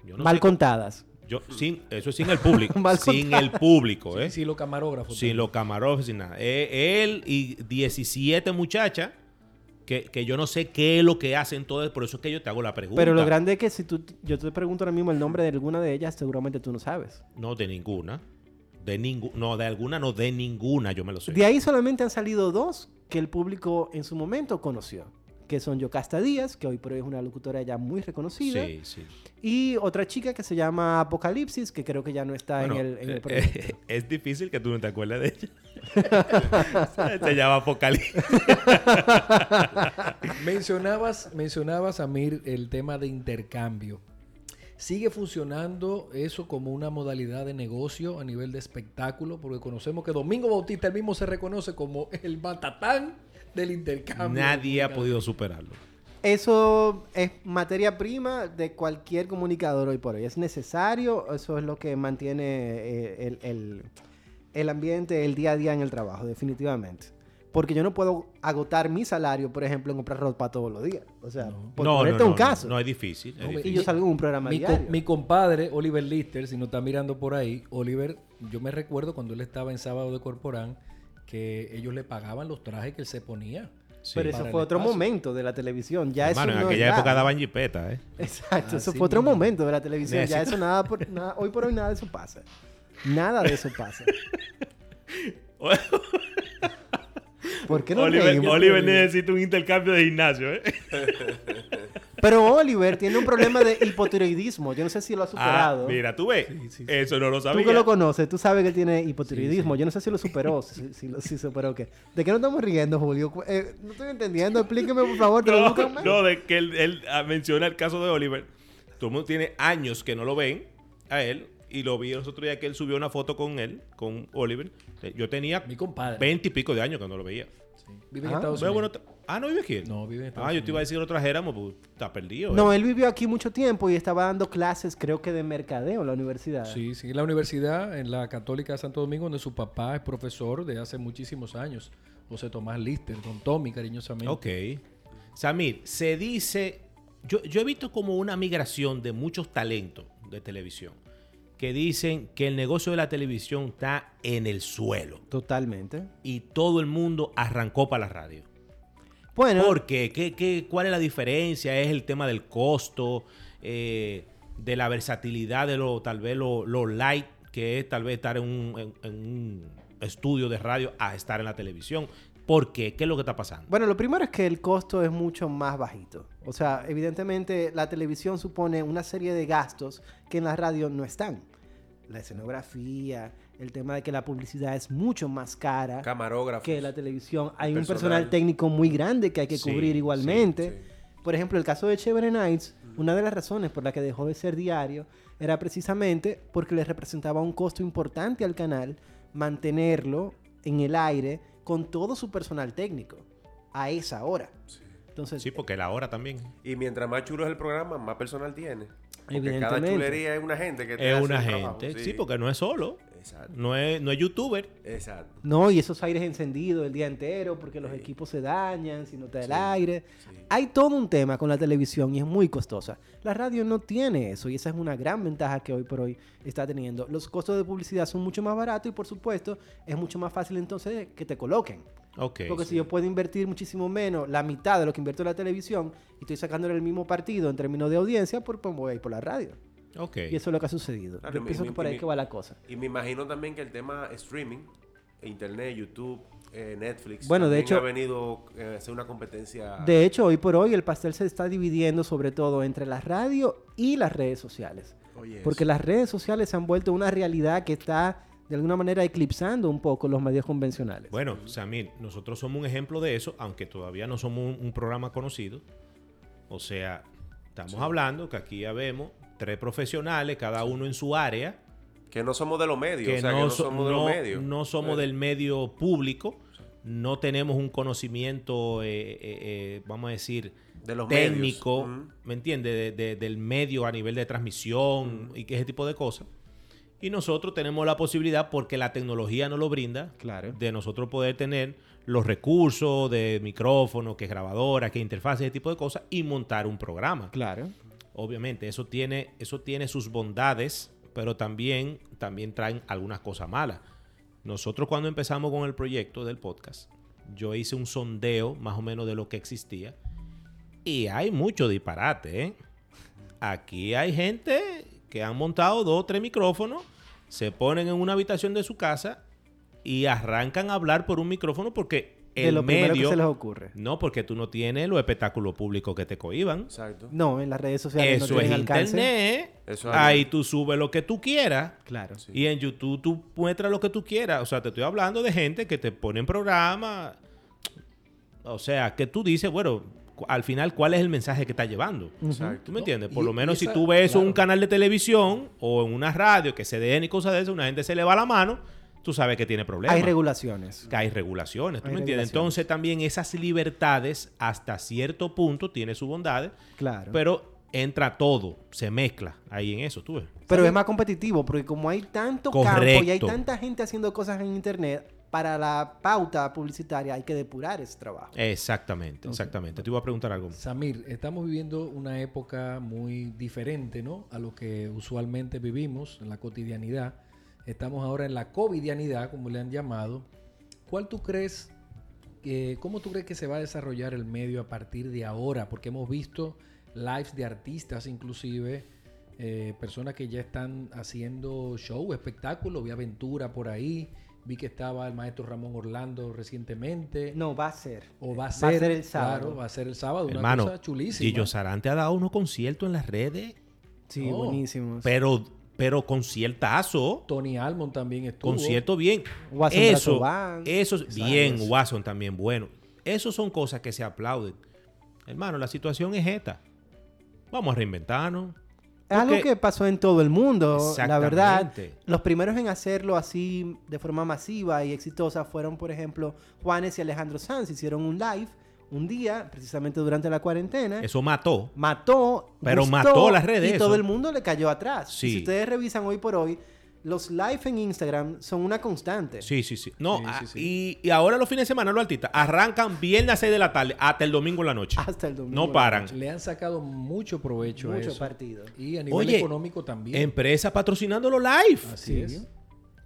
Yo no Mal sé- contadas. yo, sin, eso es sin el público. Mal sin contadas. el público, ¿eh? Sí, los camarógrafos. Sin los camarógrafos, sin nada. Eh, él y 17 muchachas que, que yo no sé qué es lo que hacen todas, por eso es que yo te hago la pregunta. Pero lo grande es que si tú, yo te pregunto ahora mismo el nombre de alguna de ellas, seguramente tú no sabes. No, de ninguna. De ninguna. No, de alguna, no, de ninguna, yo me lo sé. De ahí solamente han salido dos que el público en su momento conoció. Que son Yocasta Díaz, que hoy por hoy es una locutora ya muy reconocida. Sí, sí. Y otra chica que se llama Apocalipsis, que creo que ya no está Bueno, en el, en el eh, proyecto. eh, es difícil que tú no te acuerdes de ella. Se llama Apocalipsis. Mencionabas, mencionabas, Amir, el tema de intercambio. ¿Sigue funcionando eso como una modalidad de negocio a nivel de espectáculo? Porque conocemos que Domingo Bautista él mismo se reconoce como el batatán del intercambio. Nadie ha podido superarlo. Eso es materia prima de cualquier comunicador hoy por hoy. Es necesario, eso es lo que mantiene eh, el, el- el ambiente, el día a día en el trabajo, definitivamente. Porque yo no puedo agotar mi salario, por ejemplo, en comprar ropa todos los días. O sea, por no, ponerte no, un caso. No, no, es difícil. es y yo salgo en un programa Mi, co- mi compadre, Oliver Lister, si no está mirando por ahí, Oliver, yo me recuerdo cuando él estaba en Sábado de Corporán, que ellos le pagaban los trajes que él se ponía. Sí. Pero eso fue otro espacio. momento de la televisión. Ya Hermano, eso en no aquella es época daban jipeta, ¿eh? Exacto, eso Así fue otro momento de la televisión. Ya eso nada, por, nada- hoy por hoy nada de eso pasa. Nada de eso pasa. ¿Por qué no Oliver? Oliver necesita un intercambio de gimnasio, ¿eh? Pero Oliver tiene un problema de hipotiroidismo. Yo no sé si lo ha Ah, superado. mira, tú ves. Sí, sí, sí. Eso no lo Tú sabía. que lo conoces, tú sabes que él tiene hipotiroidismo. Yo no sé si lo superó. si, si lo- si superó qué. ¿De qué no estamos riendo, Julio? Eh, no estoy entendiendo. Explíqueme, por favor. ¿Te lo No, no, de que él, él, ah, menciona el caso de Oliver. Todo el mundo tiene años que no lo ven a él. Y lo vi los otros días que él subió una foto con él, con Oliver. Eh, Yo tenía Mi compadre. veinte y pico de años que no lo veía. Sí. Vive en Ah, Estados Unidos. bueno, ah, no vive aquí. él? No, vive en Estados Ah, yo te iba a decir que lo trajéramos, pues está perdido. No, eh. él vivió aquí mucho tiempo y estaba dando clases, creo que de mercadeo en la universidad. Sí, sí, en la universidad, en la Católica de Santo Domingo, donde su papá es profesor de hace muchísimos años. José Tomás Lister, don Tommy, cariñosamente. Ok. Samir, se dice. Yo, yo he visto como una migración de muchos talentos de televisión que dicen que el negocio de la televisión está en el suelo Totalmente. y todo el mundo arrancó para la radio. Bueno, ¿Por qué? ¿Qué, qué, cuál es la diferencia? ¿Es el tema del costo? eh, ¿De la versatilidad de lo, tal vez lo, lo light que es tal vez estar en un, en- en un estudio de radio a estar en la televisión? ¿Por qué? ¿Qué es lo que está pasando? Bueno, lo primero es que el costo es mucho más bajito. O sea, evidentemente la televisión supone una serie de gastos que en la radio no están. La escenografía, el tema de que la publicidad es mucho más cara Camarógrafos. que la televisión. Hay un Personal. técnico muy grande que hay que Sí, cubrir igualmente. sí. Por ejemplo, el caso de Chévere Nights, una de las razones por la que dejó de ser diario era precisamente porque le representaba un costo importante al canal mantenerlo en el aire con todo su personal técnico a esa hora. Entonces, Sí, porque la hora también. Y mientras más chulo es el programa, más personal tiene. Porque cada chulería es una gente que te Es hace una trabajo, gente. Sí. porque no es solo. Exacto. No es, no es youtuber. Exacto. no, y esos aires encendidos el día entero porque los equipos se dañan si no está el aire. Hay todo un tema con la televisión y es muy costosa. La radio no tiene eso y esa es una gran ventaja que hoy por hoy está teniendo. Los costos de publicidad son mucho más baratos y por supuesto es mucho más fácil entonces que te coloquen. Porque si yo puedo invertir muchísimo menos, la mitad de lo que invierto en la televisión, y estoy sacándole el mismo partido en términos de audiencia, pues, pues voy a ir por la radio. Ok. Y eso es lo que ha sucedido. Claro, yo y mi- pienso mi- que por ahí mi- que va la cosa. Y me imagino también que el tema streaming, internet, YouTube, eh, Netflix, Bueno, de hecho- ha venido eh, a ser una competencia. De hecho, hoy por hoy el pastel se está dividiendo sobre todo entre la radio y las redes sociales. Oye, Porque eso. las redes sociales se han vuelto una realidad que está de alguna manera eclipsando un poco los medios convencionales. Bueno, Samir, nosotros somos un ejemplo de eso, aunque todavía no somos un, un programa conocido. O sea, estamos hablando que aquí ya vemos tres profesionales, cada uno en su área, Que no somos de los medios. que o sea, no, que no so- somos de los no- medios. no somos Eh, del medio público, no tenemos un conocimiento, eh, eh, eh, vamos a decir, De los técnico, medios. Ujú. ¿me entiendes? De- de- del medio a nivel de transmisión y que ese tipo de cosas. Y nosotros tenemos la posibilidad, porque la tecnología nos lo brinda, Claro. de nosotros poder tener los recursos de micrófono, que grabadora, que interfaz, ese tipo de cosas, y montar un programa. Claro. Obviamente, eso tiene, eso tiene sus bondades, pero también, también traen algunas cosas malas. Nosotros cuando empezamos con el proyecto del podcast, yo hice un sondeo más o menos de lo que existía. Y hay mucho disparate, ¿eh? Aquí hay gente que han montado dos o tres micrófonos, se ponen en una habitación de su casa y arrancan a hablar por un micrófono porque de el lo primero que medio... se les ocurre. No, porque tú no tienes los espectáculos públicos que te cohiban. Exacto. No, en las redes sociales Eso no es internet. Eso es Ahí tú subes lo que tú quieras. Claro. Sí. Y en YouTube tú muestras lo que tú quieras. O sea, te estoy hablando de gente que te pone en programa. O sea, que tú dices, bueno, al final, ¿cuál es el mensaje que está llevando? Exacto. ¿Tú me entiendes? Y- Por lo menos si tú ves un canal de televisión o en una radio que se den y cosas de eso, una gente se le va la mano, tú sabes que tiene problemas. Hay regulaciones. Que hay regulaciones, ¿tú Hay me entiendes? Entonces también esas libertades hasta cierto punto tiene sus bondades, Claro. pero entra todo, se mezcla ahí en eso, tú ves. Pero es más competitivo porque como hay tanto campo y hay Correcto. tanta gente haciendo cosas en internet, para la pauta publicitaria hay que depurar ese trabajo. Exactamente, exactamente. Te iba a preguntar algo. Samir, estamos viviendo una época muy diferente, ¿no? A lo que usualmente vivimos en la cotidianidad. Estamos ahora en la covidianidad, como le han llamado. ¿Cuál tú crees, que, cómo tú crees que se va a desarrollar el medio a partir de ahora? Porque hemos visto lives de artistas inclusive eh, personas que ya están haciendo show, espectáculo, vi aventura por ahí, vi que estaba el maestro Ramón Orlando recientemente. No, va a ser. O va a Va a ser, el sábado. Claro, va a ser el sábado. Una Hermano, cosa chulísima. Gillo Sarante ha dado unos conciertos en las redes, Sí, Oh. buenísimos. pero, pero conciertazo. Tony Almond también estuvo. Concierto bien. Watson eso, bien, Watson también, bueno. Eso son cosas que se aplauden. Hermano, la situación es esta. Vamos a reinventarnos. Es algo que pasó en todo el mundo, la verdad. Exactamente. Los primeros en hacerlo así de forma masiva y exitosa fueron, por ejemplo, Juanes y Alejandro Sanz. Hicieron un live un día, precisamente durante la cuarentena. Eso mató. Mató, Pero gustó, mató las redes, Y eso. todo el mundo le cayó atrás. Sí. Si ustedes revisan hoy por hoy, los live en Instagram son una constante. Sí, sí, sí. No, Sí, ah, sí, sí. Y, y ahora los fines de semana los artistas arrancan viernes a 6 de la tarde hasta el domingo en la noche. Hasta el domingo. No paran. Le han sacado mucho provecho a Mucho eso. partido. Y a nivel Oye, económico también. Empresa patrocinándolo live. Así Sí.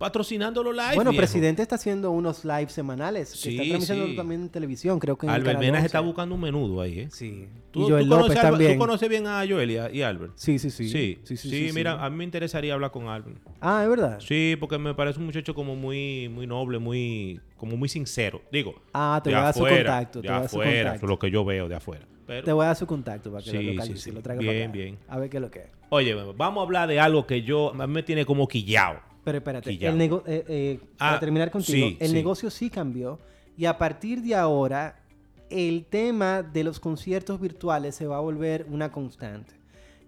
Es. Patrocinándolo live. Bueno, viejo. Presidente está haciendo unos live semanales. que Sí, está transmitiendo sí. también en televisión, creo que en el Albert Canal Mena se está 11. buscando un menudo ahí, ¿eh? Sí. ¿Tú, y Joel tú López conoces a Albert- también. ¿Tú conoces bien a Joel y a, y Albert? Sí, sí, sí. Sí. Sí, mira, a mí me interesaría hablar con Albert. Ah, es verdad. Sí, porque me parece un muchacho como muy, muy noble, muy, como muy sincero. Digo, Ah, te de voy a dar su contacto. de Te afuera, contacto. lo que yo veo de afuera. Pero, Te voy a dar su contacto para que Sí, lo sí, localice sí. lo traiga Bien, para acá. bien. A ver qué es lo que es. oye, vamos a hablar de algo que yo, a mí me tiene como quillado. Pero espérate, el eh, eh, para Ah, terminar contigo, sí, el sí. negocio sí cambió y a partir de ahora el tema de los conciertos virtuales se va a volver una constante.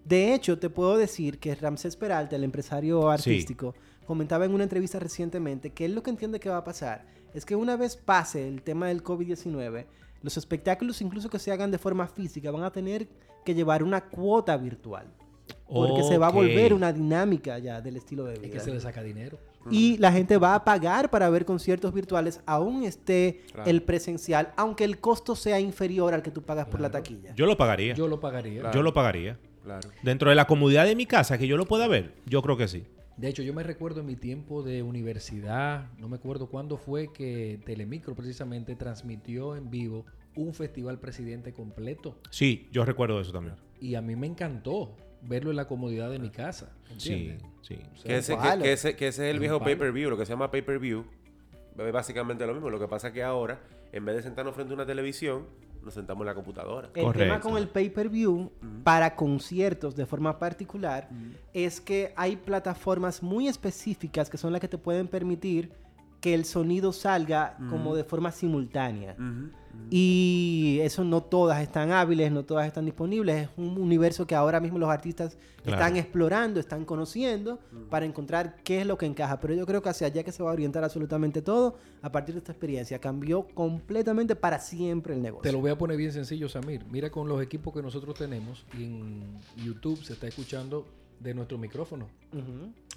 De hecho, te puedo decir que Ramsés Peralta, el empresario artístico, comentaba en una entrevista recientemente que él lo que entiende que va a pasar es que una vez pase el tema del COVID-19, los espectáculos incluso que se hagan de forma física van a tener que llevar una cuota virtual. Porque se va a volver una dinámica ya del estilo de vida. Es que se le saca dinero. Y la gente va a pagar para ver conciertos virtuales, aún esté Claro. el presencial, aunque el costo sea inferior al que tú pagas por la taquilla. Yo lo pagaría. Yo lo pagaría. Claro. Yo lo pagaría. Claro. Dentro de la comodidad de mi casa, que yo lo pueda ver, yo creo que sí. De hecho, yo me recuerdo en mi tiempo de universidad, no me acuerdo cuándo fue que Telemicro precisamente transmitió en vivo un festival presidente completo. Sí, yo recuerdo eso también. Y a mí me encantó verlo en la comodidad de mi casa. Sí, ¿entiendes? sí. O sea, Que ese, que, ese, que ese es el viejo pay-per-view, lo que se llama pay-per-view. Es básicamente lo mismo. Lo que pasa es que ahora, en vez de sentarnos frente a una televisión, nos sentamos en la computadora. El Correcto. tema con el pay-per-view para conciertos de forma particular es que hay plataformas muy específicas que son las que te pueden permitir que el sonido salga como de forma simultánea. Y eso no todas están hábiles, no todas están disponibles. Es un universo que ahora mismo los artistas Claro. están explorando, están conociendo para encontrar qué es lo que encaja. Pero yo creo que hacia allá que se va a orientar absolutamente todo a partir de esta experiencia. Cambió completamente para siempre el negocio. Te lo voy a poner bien sencillo, Samir. Mira con los equipos que nosotros tenemos y en YouTube se está escuchando de nuestro micrófono.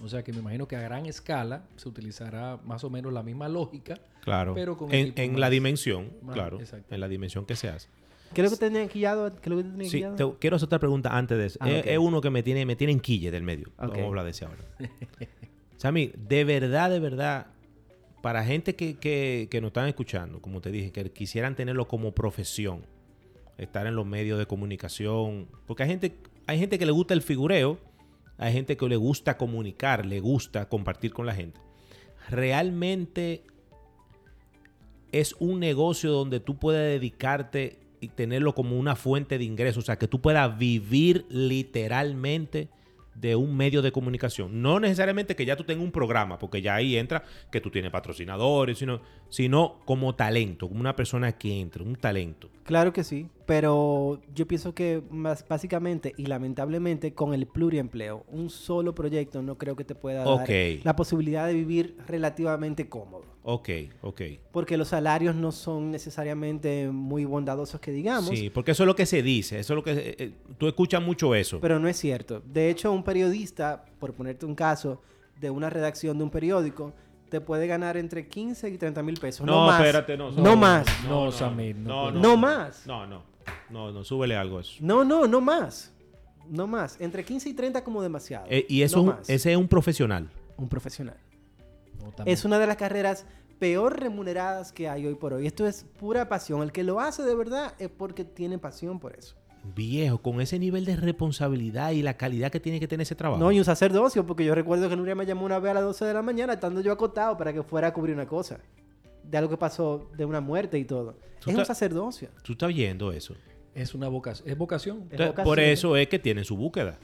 O sea que me imagino que a gran escala se utilizará más o menos la misma lógica. Claro. Pero con en en más- la dimensión, más- claro. exacto. En la dimensión que se hace. ¿Qué es lo que tenía quillado? ¿Qué es lo que tenía Sí, quillado? te- quiero hacer otra pregunta antes de eso. Ah, es, uno que me tiene, me tiene en quille del medio. Ok. Vamos a hablar de ese ahora. Sammy, de verdad, de verdad, para gente que, que, que nos están escuchando, como te dije, que quisieran tenerlo como profesión, estar en los medios de comunicación, porque hay gente, hay gente que le gusta el figureo, hay gente que le gusta comunicar, le gusta compartir con la gente. Realmente es un negocio donde tú puedes dedicarte y tenerlo como una fuente de ingresos, o sea, que tú puedas vivir literalmente de un medio de comunicación. No necesariamente que ya tú tengas un programa, porque ya ahí entra que tú tienes patrocinadores, sino, sino como talento, como una persona que entra, un talento. Claro que sí, pero yo pienso que más básicamente y lamentablemente con el pluriempleo, un solo proyecto no creo que te pueda dar la posibilidad de vivir relativamente cómodo. Ok, ok. Porque los salarios no son necesariamente muy bondadosos que digamos, Sí, porque eso es lo que se dice, eso es lo que... eh, eh, tú escuchas mucho eso. pero no es cierto. De hecho, un periodista, por ponerte un caso, de una redacción de un periódico, te puede ganar entre 15 y 30 mil pesos. No, más. no. No más. No, Samir, no puedo. No más. No, no. No, no, súbele algo a eso. No, no, no más. No más. Entre 15 y 30 como demasiado. Eh, y eso, No es un- más. ese es un profesional. Un profesional. No. Es una de las carreras peor remuneradas que hay hoy por hoy. Esto es pura pasión. El que lo hace de verdad es porque tiene pasión por eso. Viejo, con ese nivel de responsabilidad y la calidad que tiene que tener ese trabajo. No, y un sacerdocio, porque yo recuerdo que Nuria me llamó una vez a las 12 de la mañana, estando yo acotado para que fuera a cubrir una cosa. De algo que pasó, de una muerte y todo. Es un sacerdocio. Tú estás viendo eso. Es una vocación. ¿Es vocación? Es Entonces, vocación. por eso es que tienen su búsqueda.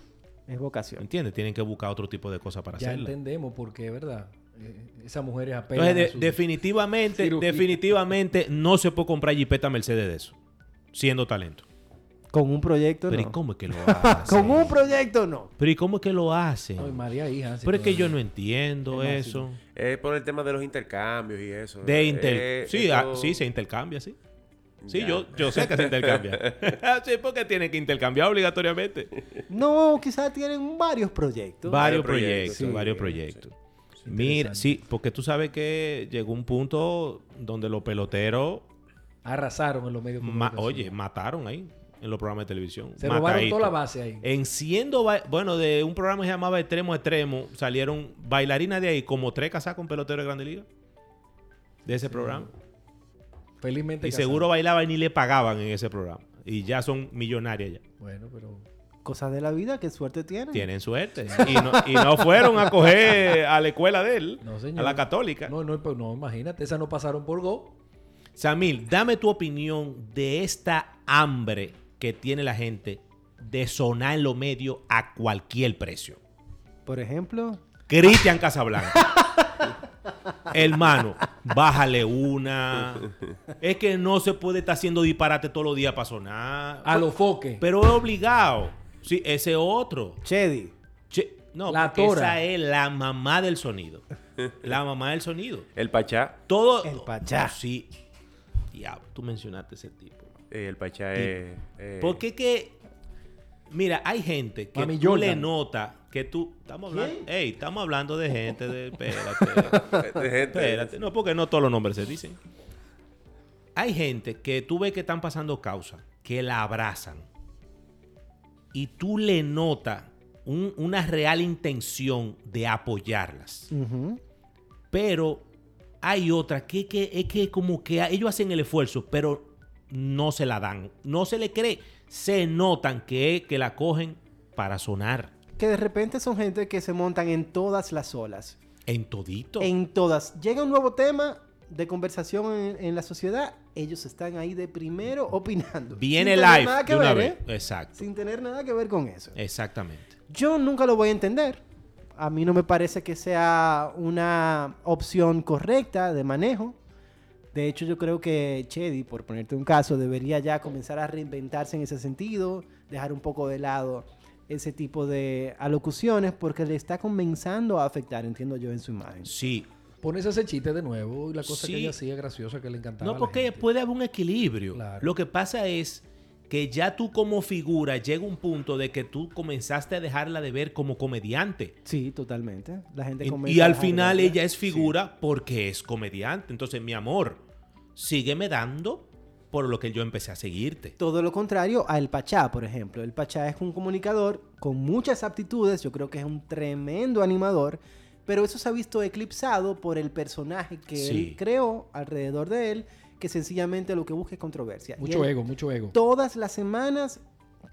Es vocación. ¿Entiendes? Tienen que buscar otro tipo de cosas para Ya hacerlo. entendemos por qué, ¿verdad? Eh, esas mujeres apelan Entonces, de- a su- definitivamente, cirugía. definitivamente no se puede comprar Jeepeta Mercedes de eso. Siendo talento. Con un proyecto, Pero ¿y no. cómo es que lo hacen? Con un proyecto, no. Pero ¿y cómo es que lo hacen? Ay, María hija. sí, Pero es que yo no entiendo Es eso. Es por el tema de los intercambios y eso. De inter... Eh, sí, eso- ah, sí, se intercambia, sí. Sí, Ya. yo, yo sé que se intercambia. sí, porque tiene que intercambiar obligatoriamente. No, quizás tienen varios proyectos. Varios proyectos, sí. varios proyectos. Sí, Mira, sí, porque tú sabes que llegó un punto donde los peloteros, Arrasaron en los medios ma- oye, mataron ahí en los programas de televisión. Se robaron Matadito. toda la base ahí. En siendo, bueno, de un programa que se llamaba Extremo Extremo, salieron bailarinas de ahí, como tres casadas con peloteros de Grande Liga. De ese programa. Felizmente Y seguro bailaban y ni le pagaban en ese programa. Y ya son millonarias ya. Bueno, pero... Cosas de la vida, qué suerte tienen. Tienen suerte. Y no, y no fueron a coger a la escuela de él, No, señor. a la católica. No, no, pues, no, imagínate. Esas no pasaron por Go. Samil, dame tu opinión de esta hambre que tiene la gente de sonar en los medios a cualquier precio. Por ejemplo, Cristian Casablanca. Hermano, bájale una. Es que no se puede estar haciendo disparate todos los días para sonar. A los foques. Pero es obligado. Sí, ese otro. Chedi. Che, no, La porque tora. esa es la mamá del sonido. La mamá del sonido. El Pachá. Todo. El Pachá. Sí. Diablo, tú mencionaste ese tipo. Eh, el Pachá es. eh, Porque es que. Mira, hay gente que Mami tú Jordan. le nota que tú. Estamos hablando. Ey, estamos hablando de gente de. Espérate. de gente. espérate. No, porque no todos los nombres se dicen. Hay gente que tú ves que están pasando causa, que la abrazan. Y tú le notas un- una real intención de apoyarlas. Pero hay otras que, que es que como que ellos hacen el esfuerzo, pero no se la dan. No se le cree. Se notan que, que la cogen para sonar Que de repente son gente que se montan en todas las olas. en todito. En todas. Llega un nuevo tema de conversación en, en la sociedad, ellos están ahí de primero opinando. Viene live nada que de una ver, vez. ¿eh? Exacto. Sin tener nada que ver con eso. Exactamente. Yo nunca lo voy a entender. A mí no me parece que sea una opción correcta de manejo. De hecho, yo creo que Chedi, por ponerte un caso, debería ya comenzar a reinventarse en ese sentido, dejar un poco de lado ese tipo de alocuciones, porque le está comenzando a afectar, entiendo yo, en su imagen. Sí. Pones ese chiste de nuevo y la cosa Sí. que ella hacía graciosa que le encantaba. a No, la porque gente. puede haber un equilibrio. Claro. Lo que pasa es que ya tú como figura llega un punto de que tú comenzaste a dejarla de ver como comediante. Sí, totalmente. La gente Y, y al de final ella es figura porque es comediante. Entonces, mi amor, sígueme dando por lo que yo empecé a seguirte. Todo lo contrario a El Pachá, por ejemplo. El Pachá es un comunicador con muchas aptitudes, yo creo que es un tremendo animador, pero eso se ha visto eclipsado por el personaje que Sí. él creó alrededor de él, que sencillamente lo que busca es controversia. Mucho él ego, mucho ego. Todas las semanas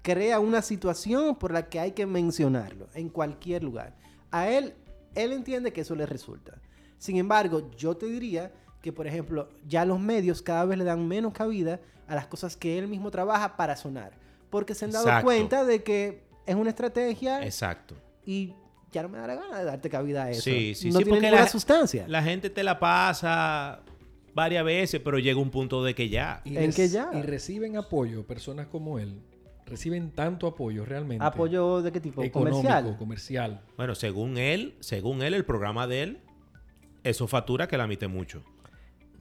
crea una situación por la que hay que mencionarlo en cualquier lugar. A él, él entiende que eso le resulta. Sin embargo, yo te diría que, por ejemplo, ya los medios cada vez le dan menos cabida a las cosas que él mismo trabaja para sonar. Porque se han dado Exacto. cuenta de que es una estrategia Exacto. y ya no me da la gana de darte cabida a eso. Sí, sí, no sí, tiene porque ninguna la- sustancia. La gente te la pasa varias veces, pero llega un punto de que ya. Y ¿En qué ya? Y reciben apoyo, personas como él. Reciben tanto apoyo realmente. ¿Apoyo de qué tipo? económico, ¿Comercial? comercial. Bueno, según él, según él, el programa de él, eso factura que la emite mucho.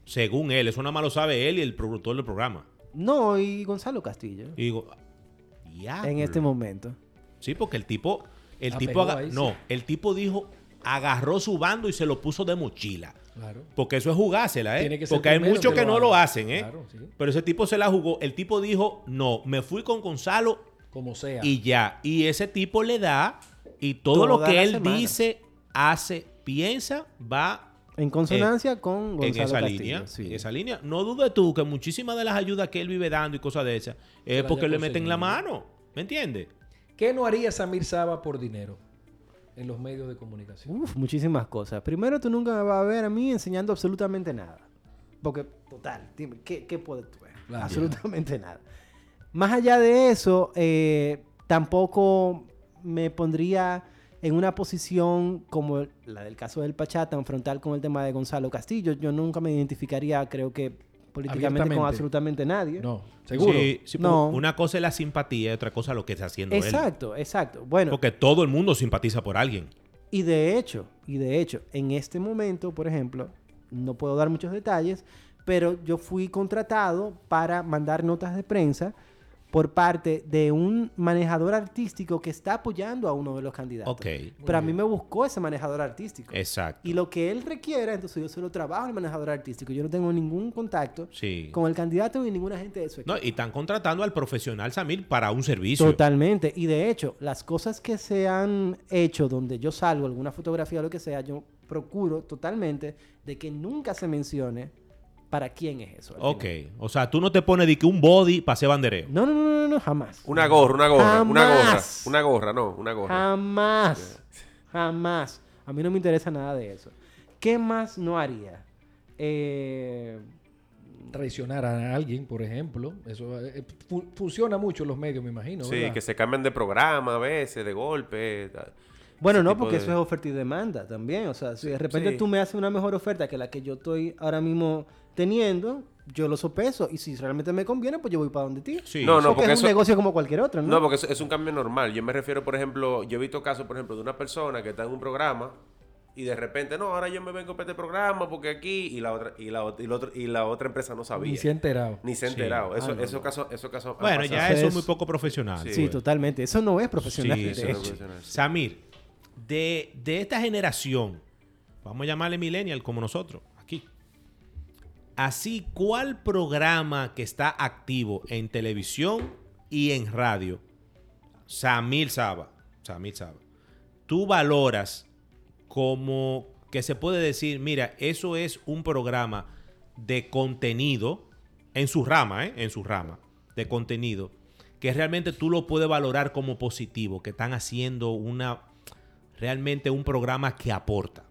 Según él, eso nada más lo sabe él y el productor del programa. No, y Gonzalo Castillo. Y digo, en este momento. Sí, porque el tipo, el tipo, sí. no, el tipo dijo, agarró su bando y se lo puso de mochila. Claro. Porque eso es jugársela, ¿eh? Porque hay muchos que, no lo hacen, ¿eh? Claro, sí. Pero ese tipo se la jugó. El tipo dijo, no, me fui con Gonzalo Como sea. y ya. Y ese tipo le da y todo lo que él dice, hace, piensa, va En consonancia con Gonzalo en esa Castillo, línea, sí. en esa línea. No dudes tú que muchísimas de las ayudas que él vive dando y cosas de esas es porque le meten la mano. ¿Me entiendes? ¿Qué no haría Samir Saba por dinero en los medios de comunicación? Uf, muchísimas cosas. Primero, tú nunca me vas a ver a mí enseñando absolutamente nada. Porque, total, dime, ¿qué, qué puedes tú ver? Claro. Absolutamente nada. Más allá de eso, eh, tampoco me pondría en una posición como la del caso del Pachá, tan frontal con el tema de Gonzalo Castillo. Yo nunca me identificaría, creo que políticamente con absolutamente nadie. No, seguro. Sí, sí, No. Una cosa es la simpatía y otra cosa lo que está haciendo él. Exacto, exacto. Bueno, Porque todo el mundo simpatiza por alguien. Y de hecho, y de hecho, en este momento, por ejemplo, no puedo dar muchos detalles, pero yo fui contratado para mandar notas de prensa por parte de un manejador artístico que está apoyando a uno de los candidatos. Ok, Pero a mí me buscó ese manejador artístico. exacto. Y lo que él requiera, entonces yo se lo trabajo al manejador artístico. Yo no tengo ningún contacto Sí. con el candidato ni ninguna gente de su equipo. No, y están contratando al profesional Samir para un servicio. Totalmente. Y de hecho, las cosas que se han hecho donde yo salgo, alguna fotografía o lo que sea, yo procuro totalmente de que nunca se mencione para quién es eso. Ok, final. o sea, tú no te pones de que un body para hacer bandereo. No, no, no, no, no, jamás. Una gorra, una gorra, una gorra. Una gorra, no, una gorra. Jamás. Jamás. A mí no me interesa nada de eso. ¿Qué más no haría? Eh, Traicionar a alguien, por ejemplo. Eso eh, fu- funciona mucho en los medios, me imagino. Sí, ¿verdad? que se cambian de programa a veces, de golpe. tal. Bueno, no, porque de- eso es oferta y demanda también. O sea, si de repente sí. tú me haces una mejor oferta que la que yo estoy ahora mismo teniendo, yo lo sopeso. Y si realmente me conviene, pues yo voy para donde ti. Sí. No, no, porque, porque es un eso- negocio como cualquier otro, ¿no? No, porque es, es un cambio normal. Yo me refiero, por ejemplo, yo he visto casos, por ejemplo, de una persona que está en un programa y de repente, no, ahora yo me vengo para este programa porque aquí y la otra y la, ot- y la otra, y la otra empresa no sabía. Ni se ha enterado. Ni se ha Sí. enterado. Eso, Ah, no, no. casos, esos casos han Bueno, ya Eso eso es muy poco profesional. Sí. sí, pues. totalmente. Eso no es profesional. Sí, de eso no es profesional. Samir, de, de esta generación, vamos a llamarle millennial como nosotros, aquí. Así, ¿cuál programa que está activo en televisión y en radio? Samir Saba, Samir Saba. Tú valoras como que se puede decir, mira, eso es un programa de contenido en su rama, ¿eh? En su rama de contenido que realmente tú lo puedes valorar como positivo, que están haciendo una realmente un programa que aporta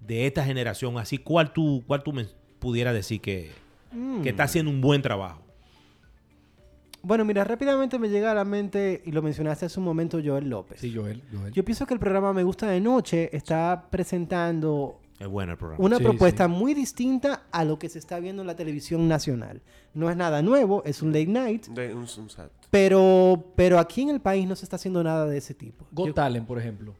de esta generación. Así, ¿cuál tú, cuál tú me pudieras decir que, Mm. que está haciendo un buen trabajo? Bueno, mira, rápidamente me llega a la mente, y lo mencionaste hace un momento, Joel López. Sí, Joel. Joel. Yo pienso que el programa Me Gusta de Noche está presentando Es bueno el programa. una Sí, propuesta sí. muy distinta a lo que se está viendo en la televisión nacional. No es nada nuevo, es un late night, De un, un sat. pero, pero aquí en el país no se está haciendo nada de ese tipo. Got Yo- Talent, por ejemplo.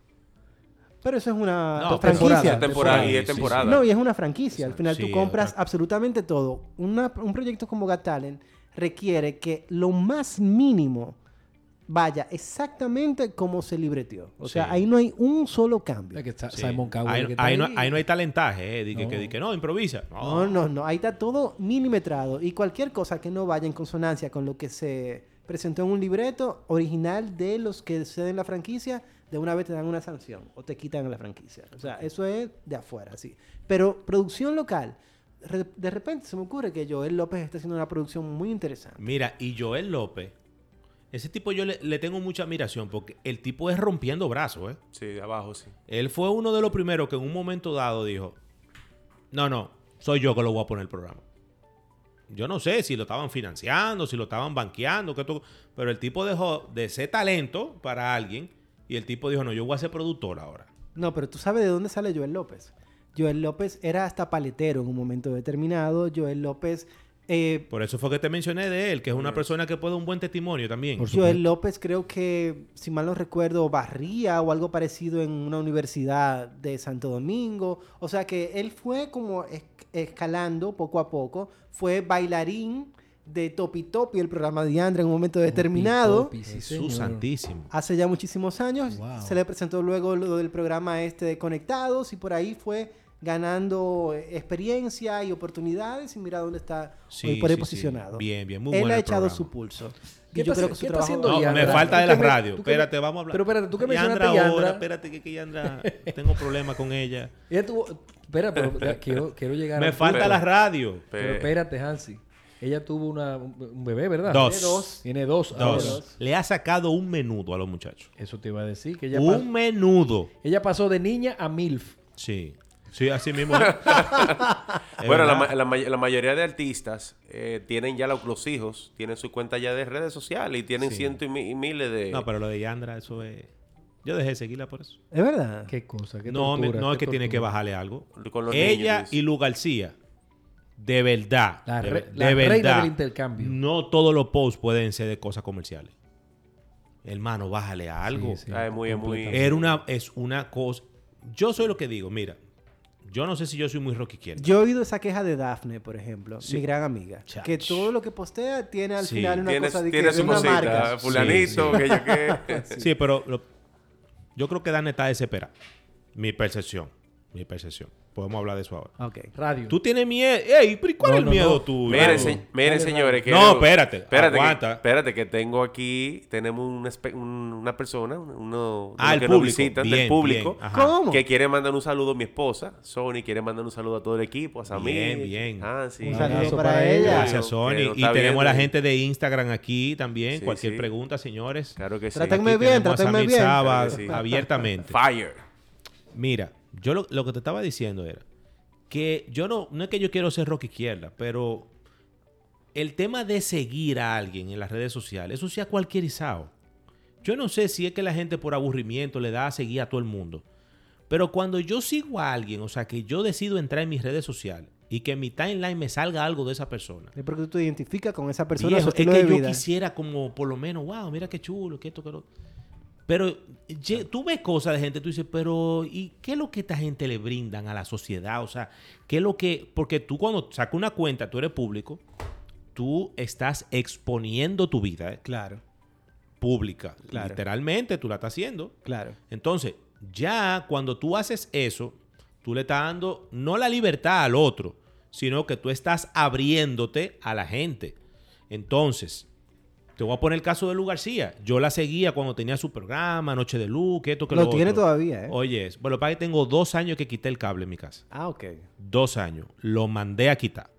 pero eso es una No, franquicia. Es temporada y es Sí, sí, temporada. No, y es una franquicia. Al final Sí, tú compras absolutamente todo. Una- un proyecto como Got Talent requiere que lo más mínimo vaya exactamente como se libreteó. O sea, Sí. ahí no hay un solo cambio. Es que está Sí. Simon Cowell. ahí, que está ahí no, ahí. ahí no hay talentaje, eh, de que, No. que, de que no, improvisa. No, no, no. Ahí está todo milimetrado. Y cualquier cosa que no vaya en consonancia con lo que se presentó en un libreto original de los que ceden la franquicia, de una vez te dan una sanción o te quitan la franquicia. O sea, eso es de afuera, sí. Pero producción local, de repente se me ocurre que Joel López está haciendo una producción muy interesante. Mira, y Joel López, ese tipo yo le, le tengo mucha admiración porque el tipo es rompiendo brazos, ¿eh? Sí, de abajo, sí. Él fue uno de los primeros que en un momento dado dijo, no, no, soy yo que lo voy a poner el programa. Yo no sé si lo estaban financiando, si lo estaban banqueando, que todo, pero el tipo dejó de ser talento para alguien y el tipo dijo, no, yo voy a ser productor ahora. No, pero tú sabes de dónde sale Joel López. Joel López era hasta paletero en un momento determinado. Joel López... eh, Por eso fue que te mencioné de él, que es una persona que puede un buen testimonio también. Joel López creo que, si mal no recuerdo, barría o algo parecido en una universidad de Santo Domingo. O sea que él fue como es- escalando poco a poco. Fue bailarín de Topi Topi, el programa de Andra, en un momento determinado. Topi, sí, Jesús señor. santísimo. Hace ya muchísimos años. Wow. Se le presentó luego lo del programa este de Conectados y por ahí fue ganando eh, experiencia y oportunidades y mira dónde está Sí, hoy por ahí sí, sí. posicionado. Bien, bien, muy Él bueno ha echado programa. su pulso. ¿Qué yo está creo que qué está haciendo No, Yandra? me falta de la me- radio. que- Espérate, vamos a hablar. Pero espérate, tú que mencionaste Yandra Yandra. ahora, espérate que, que Yandra tengo problemas con ella. Ella tuvo... Espera, pero ya quiero, quiero llegar Me al falta punto. la radio. Pero Pe- espérate, Hansi. Ella tuvo una, un bebé, ¿verdad? Dos. Tiene dos. Tiene dos. Dos. ahora. Le ha sacado un menudo a los muchachos. Eso te iba a decir. Que ella, Un menudo. ella pasó de niña a MILF. Sí. Sí, así mismo. Bueno, la, verdad. ma- la may- la mayoría de artistas eh, tienen ya los, los hijos, tienen su cuenta ya de redes sociales y tienen Sí. cientos y, mi- y miles de... No, pero lo de Yandra, eso es... Yo dejé de seguirla por eso. Es verdad. Qué cosa, qué No, me- no es que tiene que bajarle algo. Con los Ella niños, y Lu García, de verdad, La de, re- de la reina verdad, del intercambio. no todos los posts pueden ser de cosas comerciales. Hermano, bájale a algo. Sí, sí, Ah, muy- muy-. Era una, es una cosa. Yo soy lo que digo, mira. Yo no sé si yo soy muy rock izquierda. Yo he oído esa queja de Daphne, por ejemplo, Sí. mi gran amiga. Chach. Que todo lo que postea tiene al Sí. final una cosa de, que, su una cosita, marca. fulanito, Sí, que yo qué. Sí, pero lo- yo creo que Dani está desesperado. Mi percepción. Mi percepción. Podemos hablar de eso ahora. Ok. Radio. Tú tienes miedo. Ey, pero ¿y ¿cuál No, es el no, miedo no. tuyo? Miren, se- señores. que No, espérate, Espérate, aguanta. Que, espérate, que tengo aquí, tenemos una, espe- un- una persona, uno de Ah, el que nos público. visitan, Bien, del público. ¿Cómo? que quiere mandar un saludo a mi esposa, Sony, quiere mandar un saludo a todo el equipo, a Samir. Bien, bien. Ah, sí. Un Un saludo para, para ella. Gracias, Sony. nos Y tenemos a la gente de Instagram aquí también. Sí, Cualquier sí. pregunta, señores. Claro que sí. Trátenme bien, trátenme bien. Sabas Claro que sí. abiertamente. Fire. Mira, yo lo, lo que te estaba diciendo era que yo no, no es que yo quiero ser rock izquierda, pero el tema de seguir a alguien en las redes sociales, eso se ha cualquierizado. Yo no sé si es que la gente por aburrimiento le da a seguir a todo el mundo. Pero cuando yo sigo a alguien, o sea, que yo decido entrar en mis redes sociales y que en mi timeline me salga algo de esa persona. Es porque tú te identificas con esa persona, Viejo, su es que de yo vida. quisiera como por lo menos, wow, mira qué chulo, que esto, que lo... Pero ye- tú ves cosas de gente, tú dices, pero ¿y qué es lo que esta gente le brindan a la sociedad? O sea, ¿qué es lo que...? Porque tú cuando sacas una cuenta, tú eres público, tú estás exponiendo tu vida ¿eh? Claro, pública. Claro. Literalmente tú la estás haciendo. claro. Entonces, ya cuando tú haces eso, tú le estás dando no la libertad al otro, sino que tú estás abriéndote a la gente. Entonces, te voy a poner el caso de Lu García. Yo la seguía cuando tenía su programa, Noche de Luz, que esto, que lo, Lo tiene otro. todavía, ¿eh? Oye, es- bueno, para que tengo dos años que quité el cable en mi casa. Ah, ok. Dos años. Lo mandé a quitar.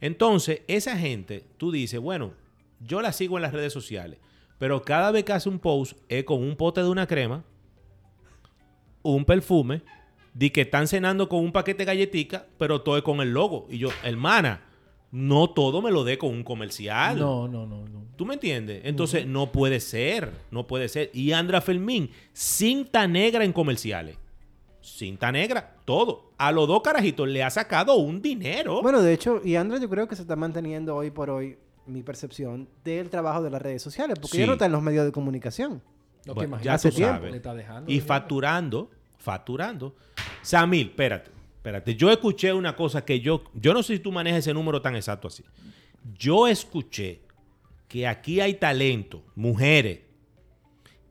Entonces, esa gente, tú dices, bueno, yo la sigo en las redes sociales, pero cada vez que hace un post es con un pote de una crema, un perfume, de que están cenando con un paquete de galletica, pero todo es con el logo. Y yo, hermana, no todo me lo dé con un comercial. No, no, no, no. ¿Tú me entiendes? Entonces, no puede ser, no puede ser. Y Andra Fermín, cinta negra en comerciales. Cinta negra, todo. A los dos carajitos le ha sacado un dinero. Bueno, de hecho, y Andra yo creo que se está manteniendo hoy por hoy, mi percepción, del trabajo de las redes sociales, porque Sí. ya no está en los medios de comunicación. No, Bueno, que ya imagínate, tú tiempo. sabes. Le está dejando y facturando, facturando. Samil, espérate, espérate. Yo escuché una cosa que yo, yo no sé si tú manejas ese número tan exacto así. Yo escuché que aquí hay talento, mujeres,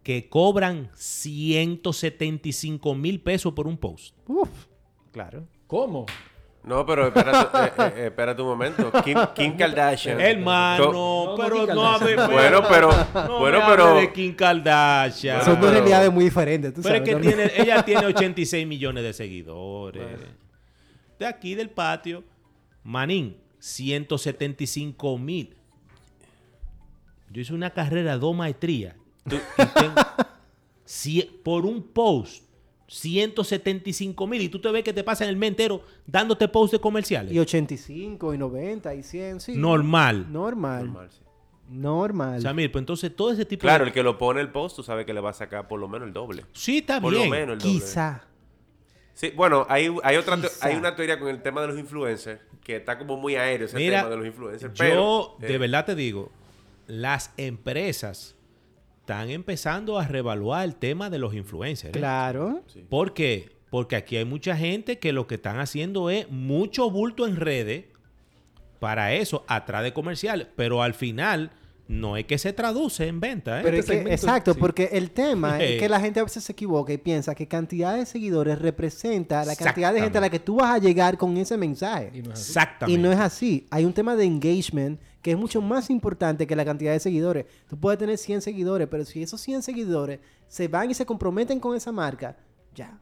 que cobran 175 mil pesos por un post. Uf, claro. ¿Cómo? No, pero espérate, eh, eh, espérate un momento. Kim, Kim Kardashian. Hermano, No, no, pero no hable. Kardashian. Bueno, pero, no bueno, me hable pero, de Kim Kardashian. Son dos realidades muy diferentes, tú Pero es que ¿no? tiene, ella tiene 86 millones de seguidores. De aquí del patio, Manín, 175 mil. Yo hice una carrera, dos maestrías. por un post, 175 mil. Y tú te ves que te pasan el mes entero dándote posts de comerciales. Y 85, y 90, y 100, sí. Normal. Normal. Normal, sí. Normal. O sea, mire, pues entonces todo ese tipo Claro, de... el que lo pone el post, tú sabes que le va a sacar por lo menos el doble. Sí, está Por bien. lo menos el doble. Quizá. Sí, bueno, hay, hay otra hay una teoría con el tema de los influencers que está como muy aéreo ese Mira, tema de los influencers. yo pero, de eh, verdad te digo, las empresas están empezando a revaluar el tema de los influencers. ¿eh? Claro. ¿Por qué? Porque aquí hay mucha gente que lo que están haciendo es mucho bulto en redes para eso, atrás de comerciales. Pero al final no es que se traduce en venta, ¿eh? Pero Este es que- segmento- exacto, sí. porque el tema es que la gente a veces se equivoca y piensa que cantidad de seguidores representa la cantidad de gente a la que tú vas a llegar con ese mensaje. Y no es así. Exactamente. Y no es así. Hay un tema de engagement que es mucho más importante que la cantidad de seguidores. Tú puedes tener 100 seguidores, pero si esos 100 seguidores se van y se comprometen con esa marca, ya.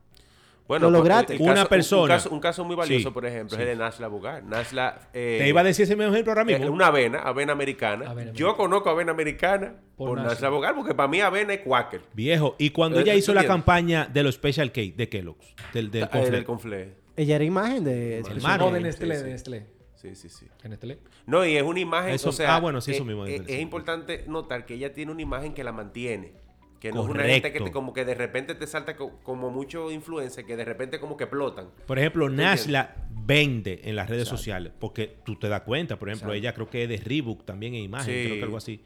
Bueno, Lo pues, lograste. Una caso- persona. Un caso, un caso muy valioso, Sí, por ejemplo, sí. es el de Nashla Bugar. Nashla. eh, Te iba a decir ese mismo ejemplo ahora eh, mismo. una avena, avena americana. Avena Yo americana. conozco avena americana Por por, Bugar, porque para mí avena es Quaker. Viejo. Y cuando Eh, ella hizo la campaña de los Special Cake de Kellogg's, del, del confle- del confle. Ella era imagen de... El No, marketing, de Nestlé, sí, de sí. Nestlé. Sí, sí, sí. De Nestlé. No, y es una imagen, Eso- o sea, ah, bueno, sí, eso eh, mismo. Es, importante notar que ella tiene una imagen que la mantiene. Que no es una gente que te, como que de repente te salta co- como mucho influencia, que de repente como que explotan. Por ejemplo? Nashla vende en las redes sociales porque tú te das cuenta. Por ejemplo, Exacto. ella creo que es de Reebok también en imagen, Sí. creo que algo así.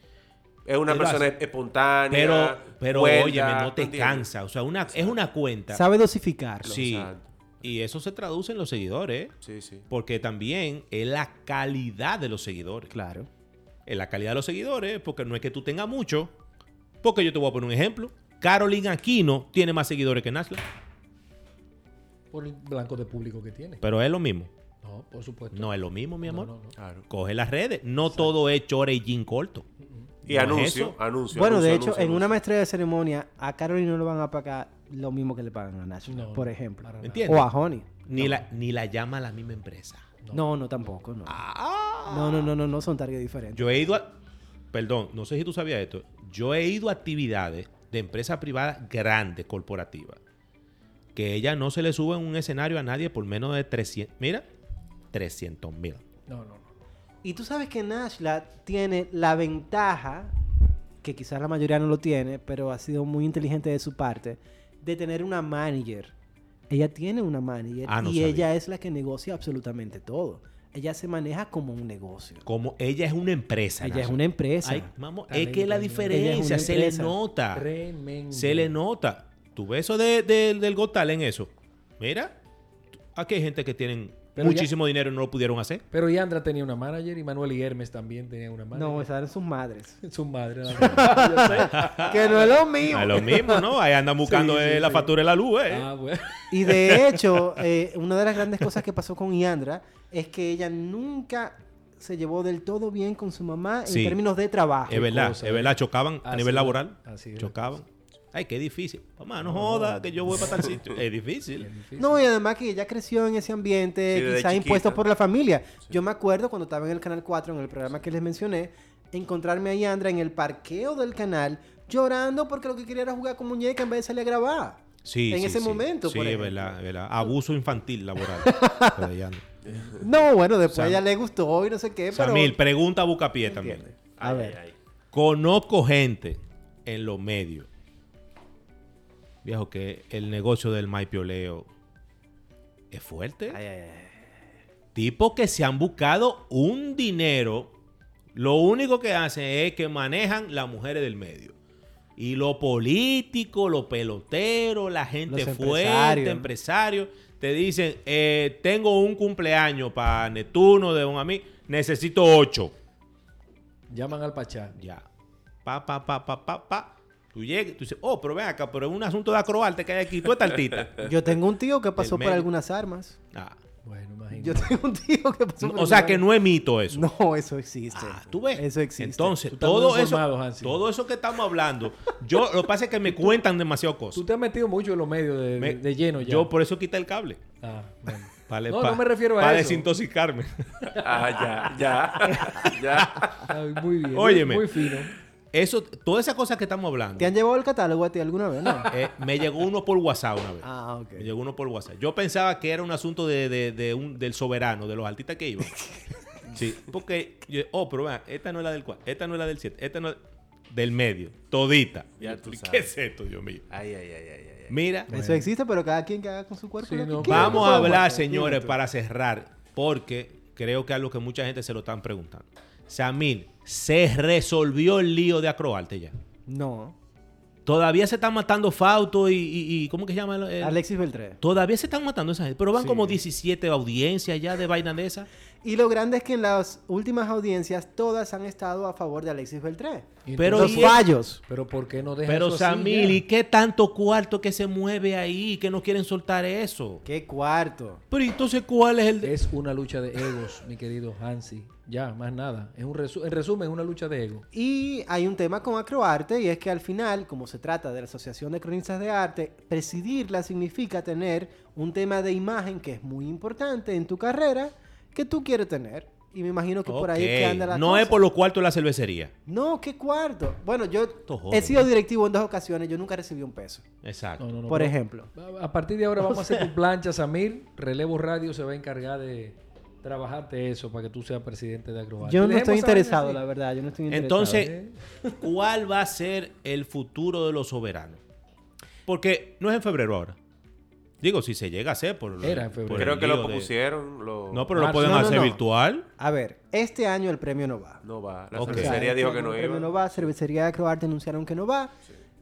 Es una persona hace. espontánea. Pero, pero cuerda, óyeme, no te entiendes? cansa. O sea, una, es una cuenta. Sabe dosificarlo. Sí. Exacto. Y eso se traduce en los seguidores. Sí, sí. Porque también es la calidad de los seguidores. Claro. Es la calidad de los seguidores, porque no es que tú tengas mucho. Porque yo te voy a poner un ejemplo. Carolina Aquino tiene más seguidores que Nashla. Por el blanco de público que tiene. Pero es lo mismo. No, por supuesto. No es lo mismo, mi amor. no, no. Claro. Coge las redes. No todo es chore y jean corto. Y No es anuncio, anuncio. Bueno, de hecho, anuncio, en una maestría de ceremonia, a Carolina no le van a pagar lo mismo que le pagan a Nash, No, por no, ejemplo. ¿Entiendes? O a Honey. Ni, la, ni la llama la misma empresa. No, no, tampoco, no. Ah. No, no, no, no, no son target diferentes. Yo he ido a. Perdón, no sé si tú sabías esto. Yo he ido a actividades de empresas privadas grandes, corporativas, que ella no se le sube en un escenario a nadie por menos de 300. Mira, 300 mil. No, no, no. Y tú sabes que Nashla tiene la ventaja, que quizás la mayoría no lo tiene, pero ha sido muy inteligente de su parte, de tener una manager. Ella tiene una manager Ah, no y sabía. ella es la que negocia absolutamente todo. Ella se maneja como un negocio. Como ella es una empresa. Ella es una empresa. Ay, vamos, es que la diferencia se le nota. Tremendo. Se le nota. ¿Tú ves eso de- de- del Got Talent, eso? Mira, aquí hay gente que tienen Pero ya- muchísimo dinero no lo pudieron hacer. Pero Yandra tenía una manager y Manuel y Hermes también tenían una manager. no, esas eran sus madres. Su madre. la que no es lo mío. Es lo mismo, ¿no? Ahí andan buscando Sí, sí, eh, la factura de la luz, ¿eh? Ah, bueno. Y de hecho, eh, una de las grandes cosas que pasó con Yandra es que ella nunca se llevó del todo bien con su mamá en Sí. términos de trabajo. Es verdad, cosa, es ¿eh? verdad, chocaban a nivel laboral. así es. chocaban. Ay, qué difícil. Mamá, no joda, que yo voy para tal sitio. Es difícil. No, y además que ella creció en ese ambiente, Sí, quizás impuesto por la familia. Yo me acuerdo cuando estaba en el Canal 4, en el programa que les mencioné, encontrarme a Yandra en el parqueo del canal llorando porque lo que quería era jugar con muñeca en vez de salir a grabar. Sí, En sí, ese sí. momento, Sí, por es verdad, es verdad. Abuso infantil laboral. Pero ya no. No, bueno, después Sam- a ella le gustó y no sé qué, pero... Samil, pregunta a Bucapié también. A ver. Conozco gente en los medios, viejo, que el negocio del maipioleo es fuerte. Ay, ay, ay. Tipos que se han buscado un dinero, lo único que hacen es que manejan las mujeres del medio. Y lo político, los peloteros, la gente Los fuerte, empresarios. empresarios, te dicen, eh, tengo un cumpleaños para Neptuno de un amigo, necesito ocho. Llaman al Pachá. Ya. Pa, pa, pa, pa, pa, pa. Tú llegas, tú dices, oh, pero ven acá, pero es un asunto de acroarte que hay aquí. Tú estás altita. Yo tengo un tío que pasó por algunas armas. Ah. Bueno, imagínate. Yo tengo un tío que pasó por O sea que no es mito eso. No, eso existe. Ah, tú ves. Eso existe. Entonces, Tú todo eso, Hansi. todo eso que estamos hablando, yo lo que pasa es que me cuentan demasiado Tú cosas. te has metido mucho en los medios de, Me- de- de lleno ya. Yo por eso quité el cable. Ah, bueno. Para, No, no me refiero a eso. desintoxicarme. Ah, ya, ya, ya. Ay, muy bien. Óyeme. Muy fino. Eso, todas esas cosas que estamos hablando, ¿Te han llevado el catálogo a ti alguna vez? No. eh, me llegó uno por WhatsApp una vez. ah, ok. Me llegó uno por WhatsApp. Yo pensaba que era un asunto de, de- de un, del soberano, de los artistas que iban. Sí, porque, yo, oh, pero vean, esta no es la del 4, esta no es la del 7, esta no es del medio, todita. Ya Yo, tú ¿Qué sabes. es esto, Dios mío? Ay, ay, ay, ay, ay. Mira, Eso existe, pero cada quien que haga con su cuerpo. Sí, no, vamos ¿Qué a hablar, señores, para cerrar, porque creo que es algo que mucha gente se lo están preguntando. Samil, ¿se resolvió el lío de Acroarte ya? No. Todavía se están matando Fausto y, y- y- ¿cómo que se llama? el- el- Alexis Beltré. Todavía se están matando esa gente, pero van Sí. como 17 audiencias ya de vaina de esa. Y lo grande es que en las últimas audiencias todas han estado a favor de Alexis Beltré. Y Pero Los fallos. Pero ¿por qué no deja Pero eso así Samil? ¿y qué tanto cuarto que se mueve ahí que no quieren soltar eso? ¡Qué cuarto! Pero entonces, ¿cuál es el de- Es una lucha de egos, mi querido Hansi. Ya, más nada. Es un resu- en resumen, es una lucha de ego. Y hay un tema con Acroarte y es que al final, como se trata de la Asociación de Cronistas de Arte, presidirla significa tener un tema de imagen que es muy importante en tu carrera que tú quieres tener. Y me imagino que por ahí es que anda la No cosa. es por los cuartos de la cervecería. No, ¿qué cuarto? Bueno, yo he sido directivo en dos ocasiones, yo nunca recibí un peso. Exacto. No, no, no, por ejemplo. A partir de ahora vamos a hacer tu plancha, Samir. Relevo Radio se va a encargar de trabajarte eso para que tú seas presidente de Acrobat. Yo no estoy interesado, la verdad, yo no estoy interesado. Entonces, ¿cuál va a ser el futuro de los soberanos? Porque no es en febrero ahora. Digo, si se llega a hacer por Era en febrero. por el Creo que lo de- pusieron. Lo... No, pero lo pueden No, no, hacer no. virtual. A ver, este año el premio no va. No va. La Ok. O sea, cervecería este dijo año que no el premio iba. no va, Cervecería de Acroarte anunciaron que no va.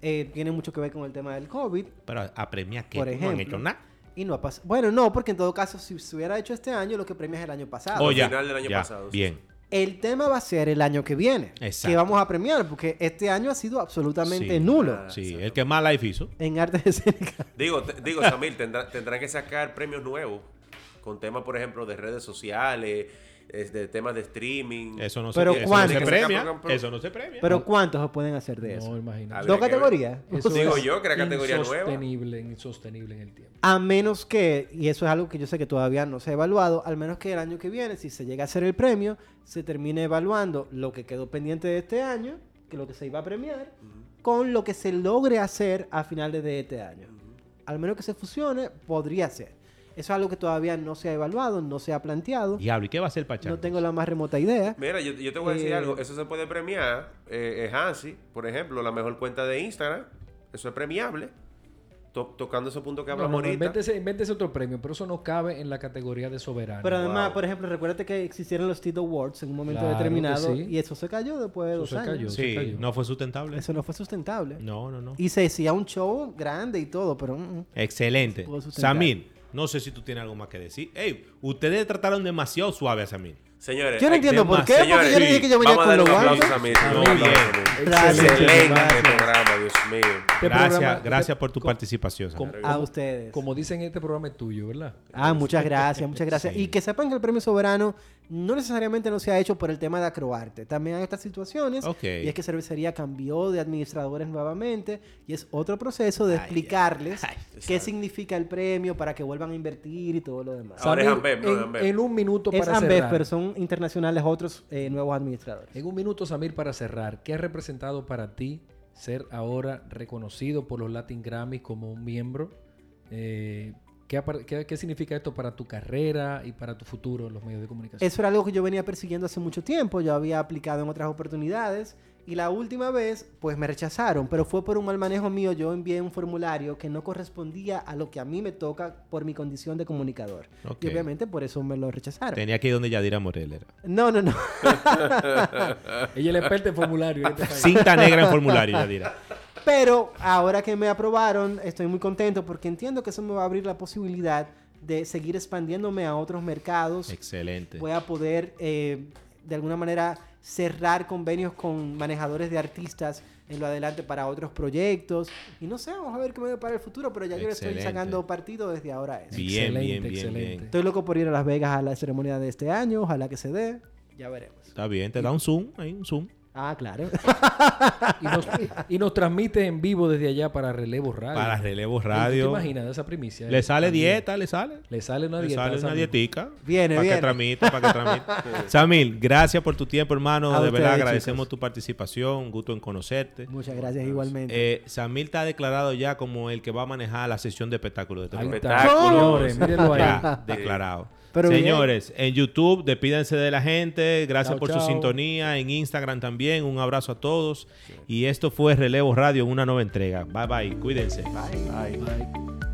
Eh, tiene mucho que ver con el tema del COVID. Pero a premiar que Por no han ejemplo. hecho nada. Y no ha pasado. Bueno, no, porque en todo caso, si se hubiera hecho este año, lo que premia es el año pasado. Oh, al ya, final del año ya, pasado, Bien. sí. El tema va a ser el año que viene. Exacto. Que vamos a premiar, porque este año ha sido absolutamente Sí. nulo Ah, Sí, exacto. el que más life hizo. en artes escénicas. Digo, te- digo Samir, tendrá- tendrán que sacar premios nuevos. Con temas, por ejemplo, de redes sociales, es de temas de streaming. Eso no Pero se, eso se Que premia. Eso no se premia. Pero ¿cuántos se pueden hacer de eso? No, imagínate. ¿Dos categorías? Eso Digo yo que era categoría nueva. Insostenible, insostenible en el tiempo. A menos que, y eso es algo que yo sé que todavía no se ha evaluado, al menos que el año que viene, si se llega a hacer el premio, se termine evaluando lo que quedó pendiente de este año, que lo que se iba a premiar, con lo que se logre hacer a finales de este año. Al menos que se fusione, podría ser. Eso es algo que todavía no se ha evaluado, no se ha planteado. Diablo, ¿y qué va a hacer Pachá? No tengo la más remota idea. Mira, yo, yo te voy a decir Eh, algo. Eso se puede premiar. Eh, eh, Hansi, por ejemplo, la mejor cuenta de Instagram. Eso es premiable. To- tocando ese punto que No, no, hablamos no, ahorita. invéntese, invéntese otro premio, pero eso no cabe en la categoría de soberano. Pero además, Wow. por ejemplo, recuérdate que existieron los TID Awards en un momento Claro determinado sí. y eso se cayó después de Eso dos se años. cayó. se cayó. no fue sustentable. Eso no fue sustentable. No, no, no. Y se decía un show grande y todo, pero... mm, mm. Excelente. Samir, no sé si tú tienes algo más que decir. Ey, ustedes trataron demasiado suave a Samir. Señores, Yo no entiendo por qué, porque yo le dije que yo venía vamos a con darle los un aplauso guantes. a Samir. Muy Un aplauso bien. a Samir. Excelente, gracias. programa, Dios mío. Este gracias, gracias este- por tu participación. A ustedes. Como dicen, este programa es tuyo, ¿verdad? Ah, muchas gracias, muchas gracias. Sí. Y que sepan que el premio soberano no necesariamente no se ha hecho por el tema de Acroarte. También hay estas situaciones. Y es que Cervecería cambió de administradores nuevamente. Y es otro proceso de explicarles ay, qué significa el premio para que vuelvan a invertir y todo lo demás. Ahora es Ambev, no es en, Ambev. en un minuto es para Ambev, cerrar. pero son internacionales otros eh, nuevos administradores. En un minuto, Samir, para cerrar, ¿qué ha representado para ti ser ahora reconocido por los Latin Grammys como un miembro? Eh, ¿qué, apar- qué- qué significa esto para tu carrera y para tu futuro en los medios de comunicación? Eso era algo que yo venía persiguiendo hace mucho tiempo, yo había aplicado en otras oportunidades y la última vez pues me rechazaron, pero fue por un mal manejo mío, yo envié un formulario que no correspondía a lo que a mí me toca por mi condición de comunicador. Y obviamente por eso me lo rechazaron. Tenía que ir donde Yadira Morel era. No, no, no. Ella es la experta en formulario. Cinta negra en formulario, Yadira. Pero ahora que me aprobaron, estoy muy contento porque entiendo que eso me va a abrir la posibilidad de seguir expandiéndome a otros mercados. Excelente. voy a poder eh, de alguna manera cerrar convenios con manejadores de artistas en lo adelante para otros proyectos. Y no sé, vamos a ver qué me depara el futuro, pero ya yo le estoy sacando partido desde ahora a eso. Bien, Excelente, bien, bien, excelente. bien. Estoy loco por ir a Las Vegas a la ceremonia de este año, ojalá que se dé. Ya veremos. Está bien, te da un zoom, ahí un zoom. Ah, claro. Y nos, y nos transmite en vivo desde allá para Relevo Radio. Para Relevo ¿Tú te Radio. imaginas esa primicia? Le sale También. dieta, le sale. Le sale una Le dieta. sale a una dietica. Viene, para viene. que tramite, para que tramite. Samil, gracias por tu tiempo, hermano. A de verdad, ustedes, agradecemos chicos. tu participación. Un gusto en conocerte. Muchas gracias igualmente. Eh, Samil está declarado ya como el que va a manejar la sesión de espectáculos de este. Espectáculos. Señores, mírenlo ahí. Ya, declarado. Pero bien. Señores, en YouTube, despídense de la gente. Gracias Chao, por chao. su sintonía. En Instagram también. Un abrazo a todos. Y esto fue Relevo Radio en una nueva entrega. Bye bye. Cuídense. Bye. Bye.